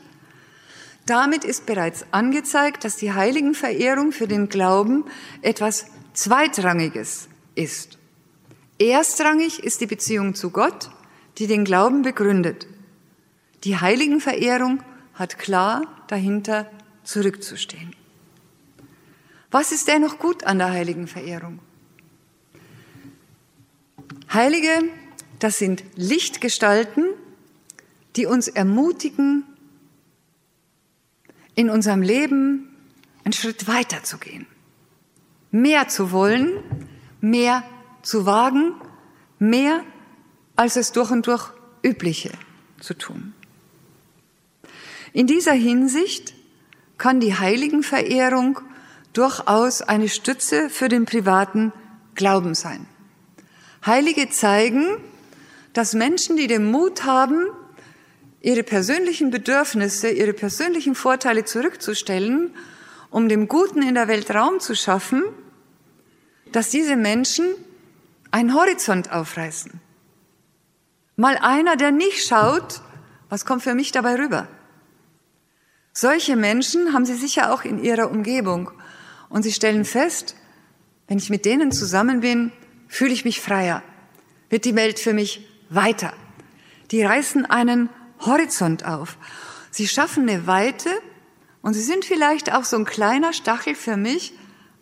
Damit ist bereits angezeigt, dass die Heiligenverehrung für den Glauben etwas Zweitrangiges ist. Erstrangig ist die Beziehung zu Gott, die den Glauben begründet. Die Heiligenverehrung hat klar dahinter zurückzustehen. Was ist dennoch gut an der Heiligenverehrung? Heilige, das sind Lichtgestalten, die uns ermutigen, in unserem Leben einen Schritt weiter zu gehen, mehr zu wollen, mehr zu wagen, mehr als es durch und durch übliche zu tun. In dieser Hinsicht kann die Heiligenverehrung durchaus eine Stütze für den privaten Glauben sein. Heilige zeigen, dass Menschen, die den Mut haben, ihre persönlichen Bedürfnisse, ihre persönlichen Vorteile zurückzustellen, um dem Guten in der Welt Raum zu schaffen, dass diese Menschen einen Horizont aufreißen. Mal einer, der nicht schaut, was kommt für mich dabei rüber? Solche Menschen haben Sie sicher auch in Ihrer Umgebung. Und Sie stellen fest, wenn ich mit denen zusammen bin, fühle ich mich freier, wird die Welt für mich weiter. Die reißen einen Horizont auf. Sie schaffen eine Weite und sie sind vielleicht auch so ein kleiner Stachel für mich,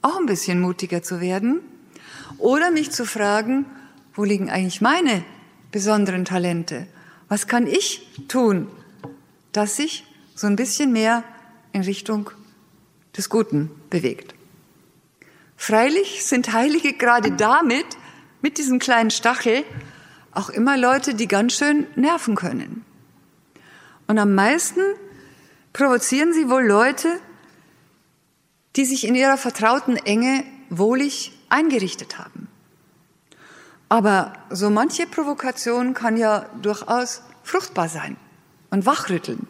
auch ein bisschen mutiger zu werden oder mich zu fragen, wo liegen eigentlich meine besonderen Talente? Was kann ich tun, dass sich so ein bisschen mehr in Richtung des Guten bewegt? Freilich sind Heilige gerade damit mit diesem kleinen Stachel auch immer Leute, die ganz schön nerven können. Und am meisten provozieren sie wohl Leute, die sich in ihrer vertrauten Enge wohlig eingerichtet haben. Aber so manche Provokation kann ja durchaus fruchtbar sein und wachrütteln.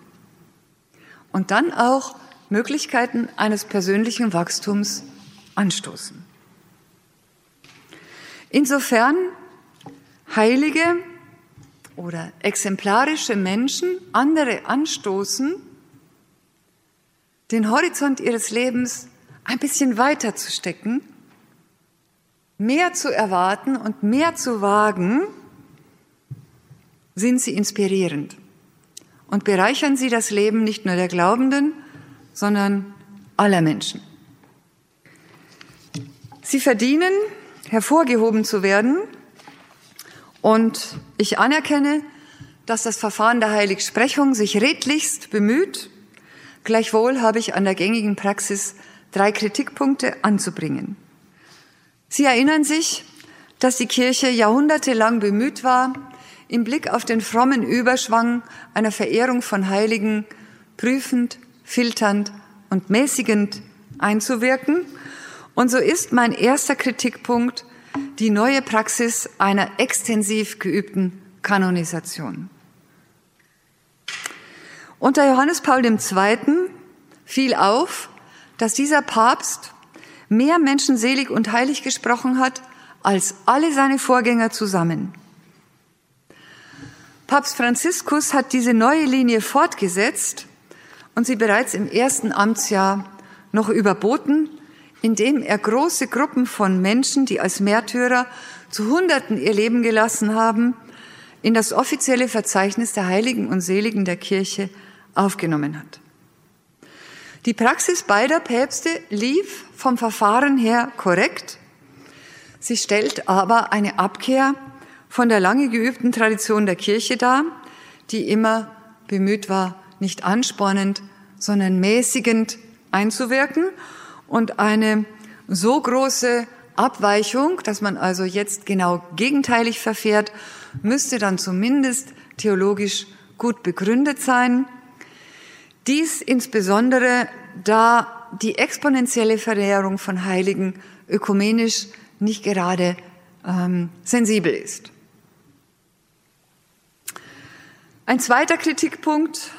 Und dann auch Möglichkeiten eines persönlichen Wachstums anstoßen. Insofern heilige oder exemplarische Menschen andere anstoßen, den Horizont ihres Lebens ein bisschen weiter zu stecken, mehr zu erwarten und mehr zu wagen, sind sie inspirierend und bereichern sie das Leben nicht nur der Glaubenden, sondern aller Menschen. Sie verdienen, hervorgehoben zu werden, und ich anerkenne, dass das Verfahren der Heiligsprechung sich redlichst bemüht. Gleichwohl habe ich an der gängigen Praxis drei Kritikpunkte anzubringen. Sie erinnern sich, dass die Kirche jahrhundertelang bemüht war, im Blick auf den frommen Überschwang einer Verehrung von Heiligen prüfend, filternd und mäßigend einzuwirken. Und so ist mein erster Kritikpunkt die neue Praxis einer extensiv geübten Kanonisation. Unter Johannes Paul II. fiel auf, dass dieser Papst mehr Menschen selig und heilig gesprochen hat als alle seine Vorgänger zusammen. Papst Franziskus hat diese neue Linie fortgesetzt und sie bereits im ersten Amtsjahr noch überboten indem er große Gruppen von Menschen, die als Märtyrer zu Hunderten ihr Leben gelassen haben, in das offizielle Verzeichnis der Heiligen und Seligen der Kirche aufgenommen hat. Die Praxis beider Päpste lief vom Verfahren her korrekt. Sie stellt aber eine Abkehr von der lange geübten Tradition der Kirche dar, die immer bemüht war, nicht anspornend, sondern mäßigend einzuwirken und eine so große Abweichung, dass man also jetzt genau gegenteilig verfährt, müsste dann zumindest theologisch gut begründet sein. Dies insbesondere, da die exponentielle Verehrung von Heiligen ökumenisch nicht gerade ähm, sensibel ist. Ein zweiter Kritikpunkt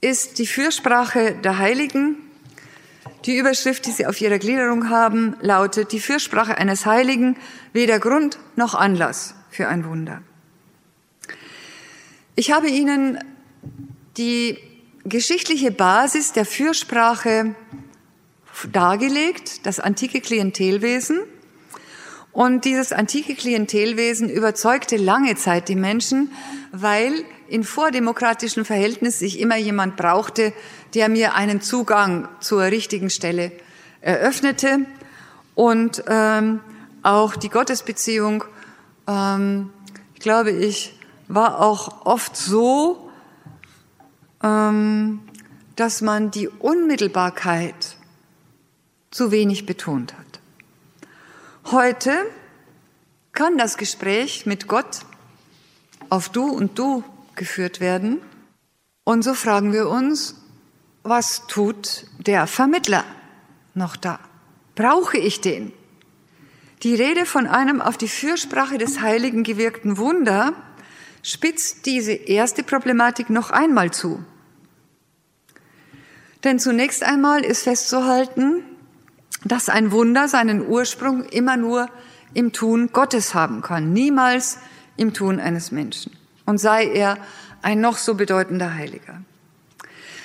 ist die Fürsprache der Heiligen die Überschrift, die Sie auf Ihrer Gliederung haben, lautet Die Fürsprache eines Heiligen, weder Grund noch Anlass für ein Wunder. Ich habe Ihnen die geschichtliche Basis der Fürsprache dargelegt, das antike Klientelwesen. Und dieses antike Klientelwesen überzeugte lange Zeit die Menschen, weil in vordemokratischen Verhältnissen sich immer jemand brauchte, der mir einen Zugang zur richtigen Stelle eröffnete und ähm, auch die Gottesbeziehung, ähm, ich glaube ich, war auch oft so, ähm, dass man die Unmittelbarkeit zu wenig betont hat. Heute kann das Gespräch mit Gott auf Du und Du geführt werden. Und so fragen wir uns, was tut der Vermittler noch da? Brauche ich den? Die Rede von einem auf die Fürsprache des Heiligen gewirkten Wunder spitzt diese erste Problematik noch einmal zu. Denn zunächst einmal ist festzuhalten, dass ein Wunder seinen Ursprung immer nur im Tun Gottes haben kann, niemals im Tun eines Menschen. Und sei er ein noch so bedeutender Heiliger.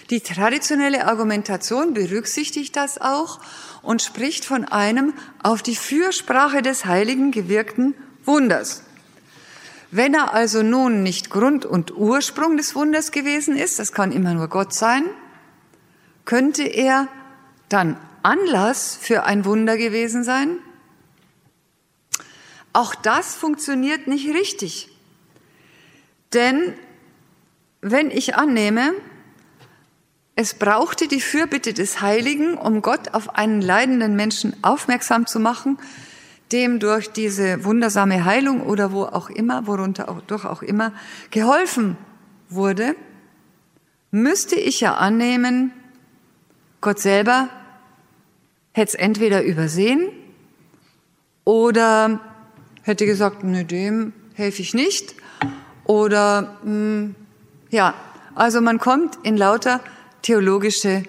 Die traditionelle Argumentation berücksichtigt das auch und spricht von einem auf die Fürsprache des Heiligen gewirkten Wunders. Wenn er also nun nicht Grund und Ursprung des Wunders gewesen ist, das kann immer nur Gott sein, könnte er dann Anlass für ein Wunder gewesen sein? Auch das funktioniert nicht richtig. Denn wenn ich annehme, es brauchte die Fürbitte des Heiligen, um Gott auf einen leidenden Menschen aufmerksam zu machen, dem durch diese wundersame Heilung oder wo auch immer, worunter auch, durch auch immer geholfen wurde, müsste ich ja annehmen, Gott selber hätte es entweder übersehen oder hätte gesagt, ne, dem helfe ich nicht. Oder mh, hm, ja, also man kommt in lauter theologische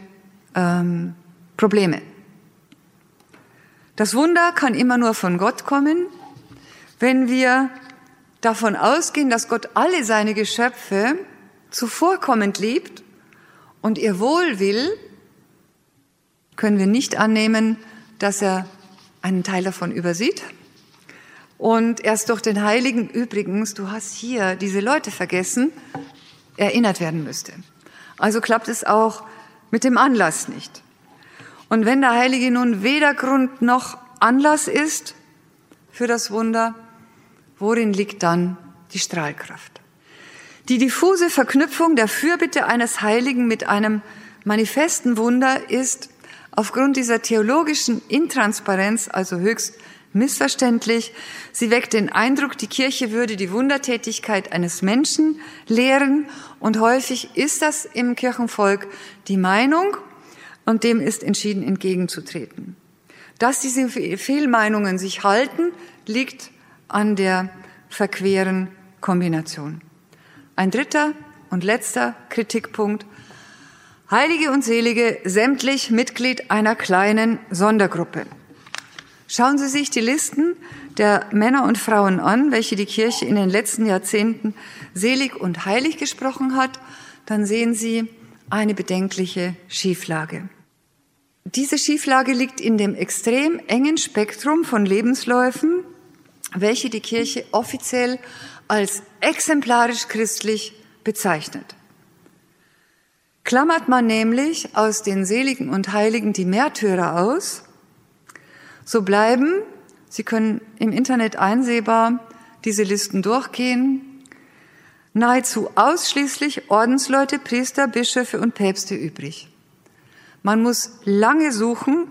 ähm, Probleme. Das Wunder kann immer nur von Gott kommen, wenn wir davon ausgehen, dass Gott alle seine Geschöpfe zuvorkommend liebt und ihr Wohl will, können wir nicht annehmen, dass er einen Teil davon übersieht. Und erst durch den Heiligen übrigens, du hast hier diese Leute vergessen, erinnert werden müsste. Also klappt es auch mit dem Anlass nicht. Und wenn der Heilige nun weder Grund noch Anlass ist für das Wunder, worin liegt dann die Strahlkraft? Die diffuse Verknüpfung der Fürbitte eines Heiligen mit einem manifesten Wunder ist aufgrund dieser theologischen Intransparenz also höchst missverständlich. Sie weckt den Eindruck, die Kirche würde die Wundertätigkeit eines Menschen lehren und häufig ist das im Kirchenvolk die Meinung und dem ist entschieden entgegenzutreten. Dass diese Fehlmeinungen sich halten, liegt an der verqueren Kombination. Ein dritter und letzter Kritikpunkt. Heilige und Selige, sämtlich Mitglied einer kleinen Sondergruppe. Schauen Sie sich die Listen der Männer und Frauen an, welche die Kirche in den letzten Jahrzehnten selig und heilig gesprochen hat, dann sehen Sie eine bedenkliche Schieflage. Diese Schieflage liegt in dem extrem engen Spektrum von Lebensläufen, welche die Kirche offiziell als exemplarisch christlich bezeichnet. Klammert man nämlich aus den Seligen und Heiligen die Märtyrer aus, so bleiben, Sie können im Internet einsehbar diese Listen durchgehen, nahezu ausschließlich Ordensleute, Priester, Bischöfe und Päpste übrig. Man muss lange suchen,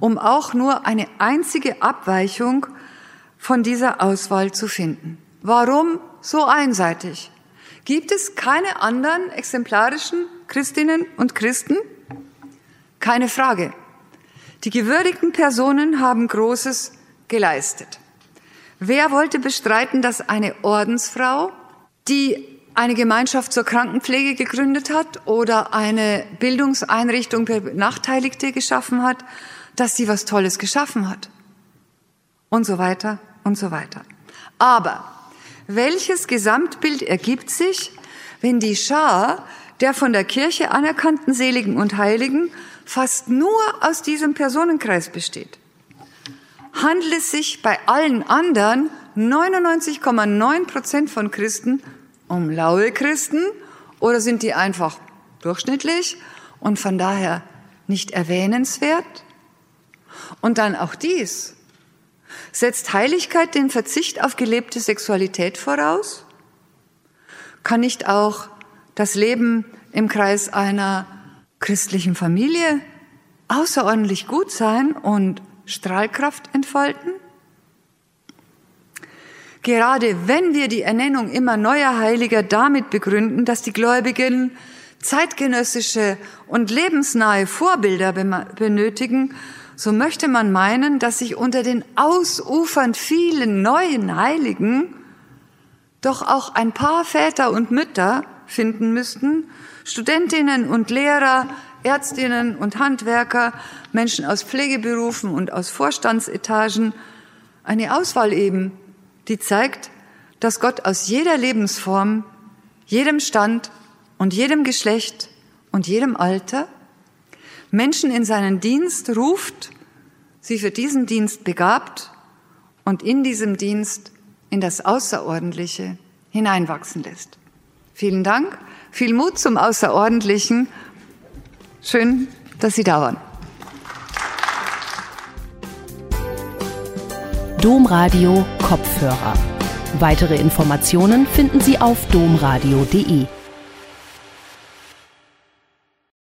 um auch nur eine einzige Abweichung von dieser Auswahl zu finden. Warum so einseitig? Gibt es keine anderen exemplarischen Christinnen und Christen? Keine Frage. Die gewürdigten Personen haben Großes geleistet. Wer wollte bestreiten, dass eine Ordensfrau, die eine Gemeinschaft zur Krankenpflege gegründet hat oder eine Bildungseinrichtung für Benachteiligte geschaffen hat, dass sie was Tolles geschaffen hat. Und so weiter und so weiter. Aber welches Gesamtbild ergibt sich, wenn die Schar der von der Kirche anerkannten Seligen und Heiligen fast nur aus diesem Personenkreis besteht? Handelt es sich bei allen anderen 99,9 Prozent von Christen um laue Christen oder sind die einfach durchschnittlich und von daher nicht erwähnenswert? Und dann auch dies. Setzt Heiligkeit den Verzicht auf gelebte Sexualität voraus? Kann nicht auch das Leben im Kreis einer christlichen Familie außerordentlich gut sein und Strahlkraft entfalten? Gerade wenn wir die Ernennung immer neuer Heiliger damit begründen, dass die Gläubigen zeitgenössische und lebensnahe Vorbilder benötigen, so möchte man meinen, dass sich unter den ausufernd vielen neuen Heiligen doch auch ein paar Väter und Mütter finden müssten, Studentinnen und Lehrer, Ärztinnen und Handwerker, Menschen aus Pflegeberufen und aus Vorstandsetagen, eine Auswahl eben, die zeigt, dass Gott aus jeder Lebensform, jedem Stand und jedem Geschlecht und jedem Alter Menschen in seinen Dienst ruft, sie für diesen Dienst begabt und in diesem Dienst in das Außerordentliche hineinwachsen lässt. Vielen Dank, viel Mut zum Außerordentlichen. Schön, dass Sie da waren. Domradio Kopfhörer. Weitere Informationen finden Sie auf domradio.de.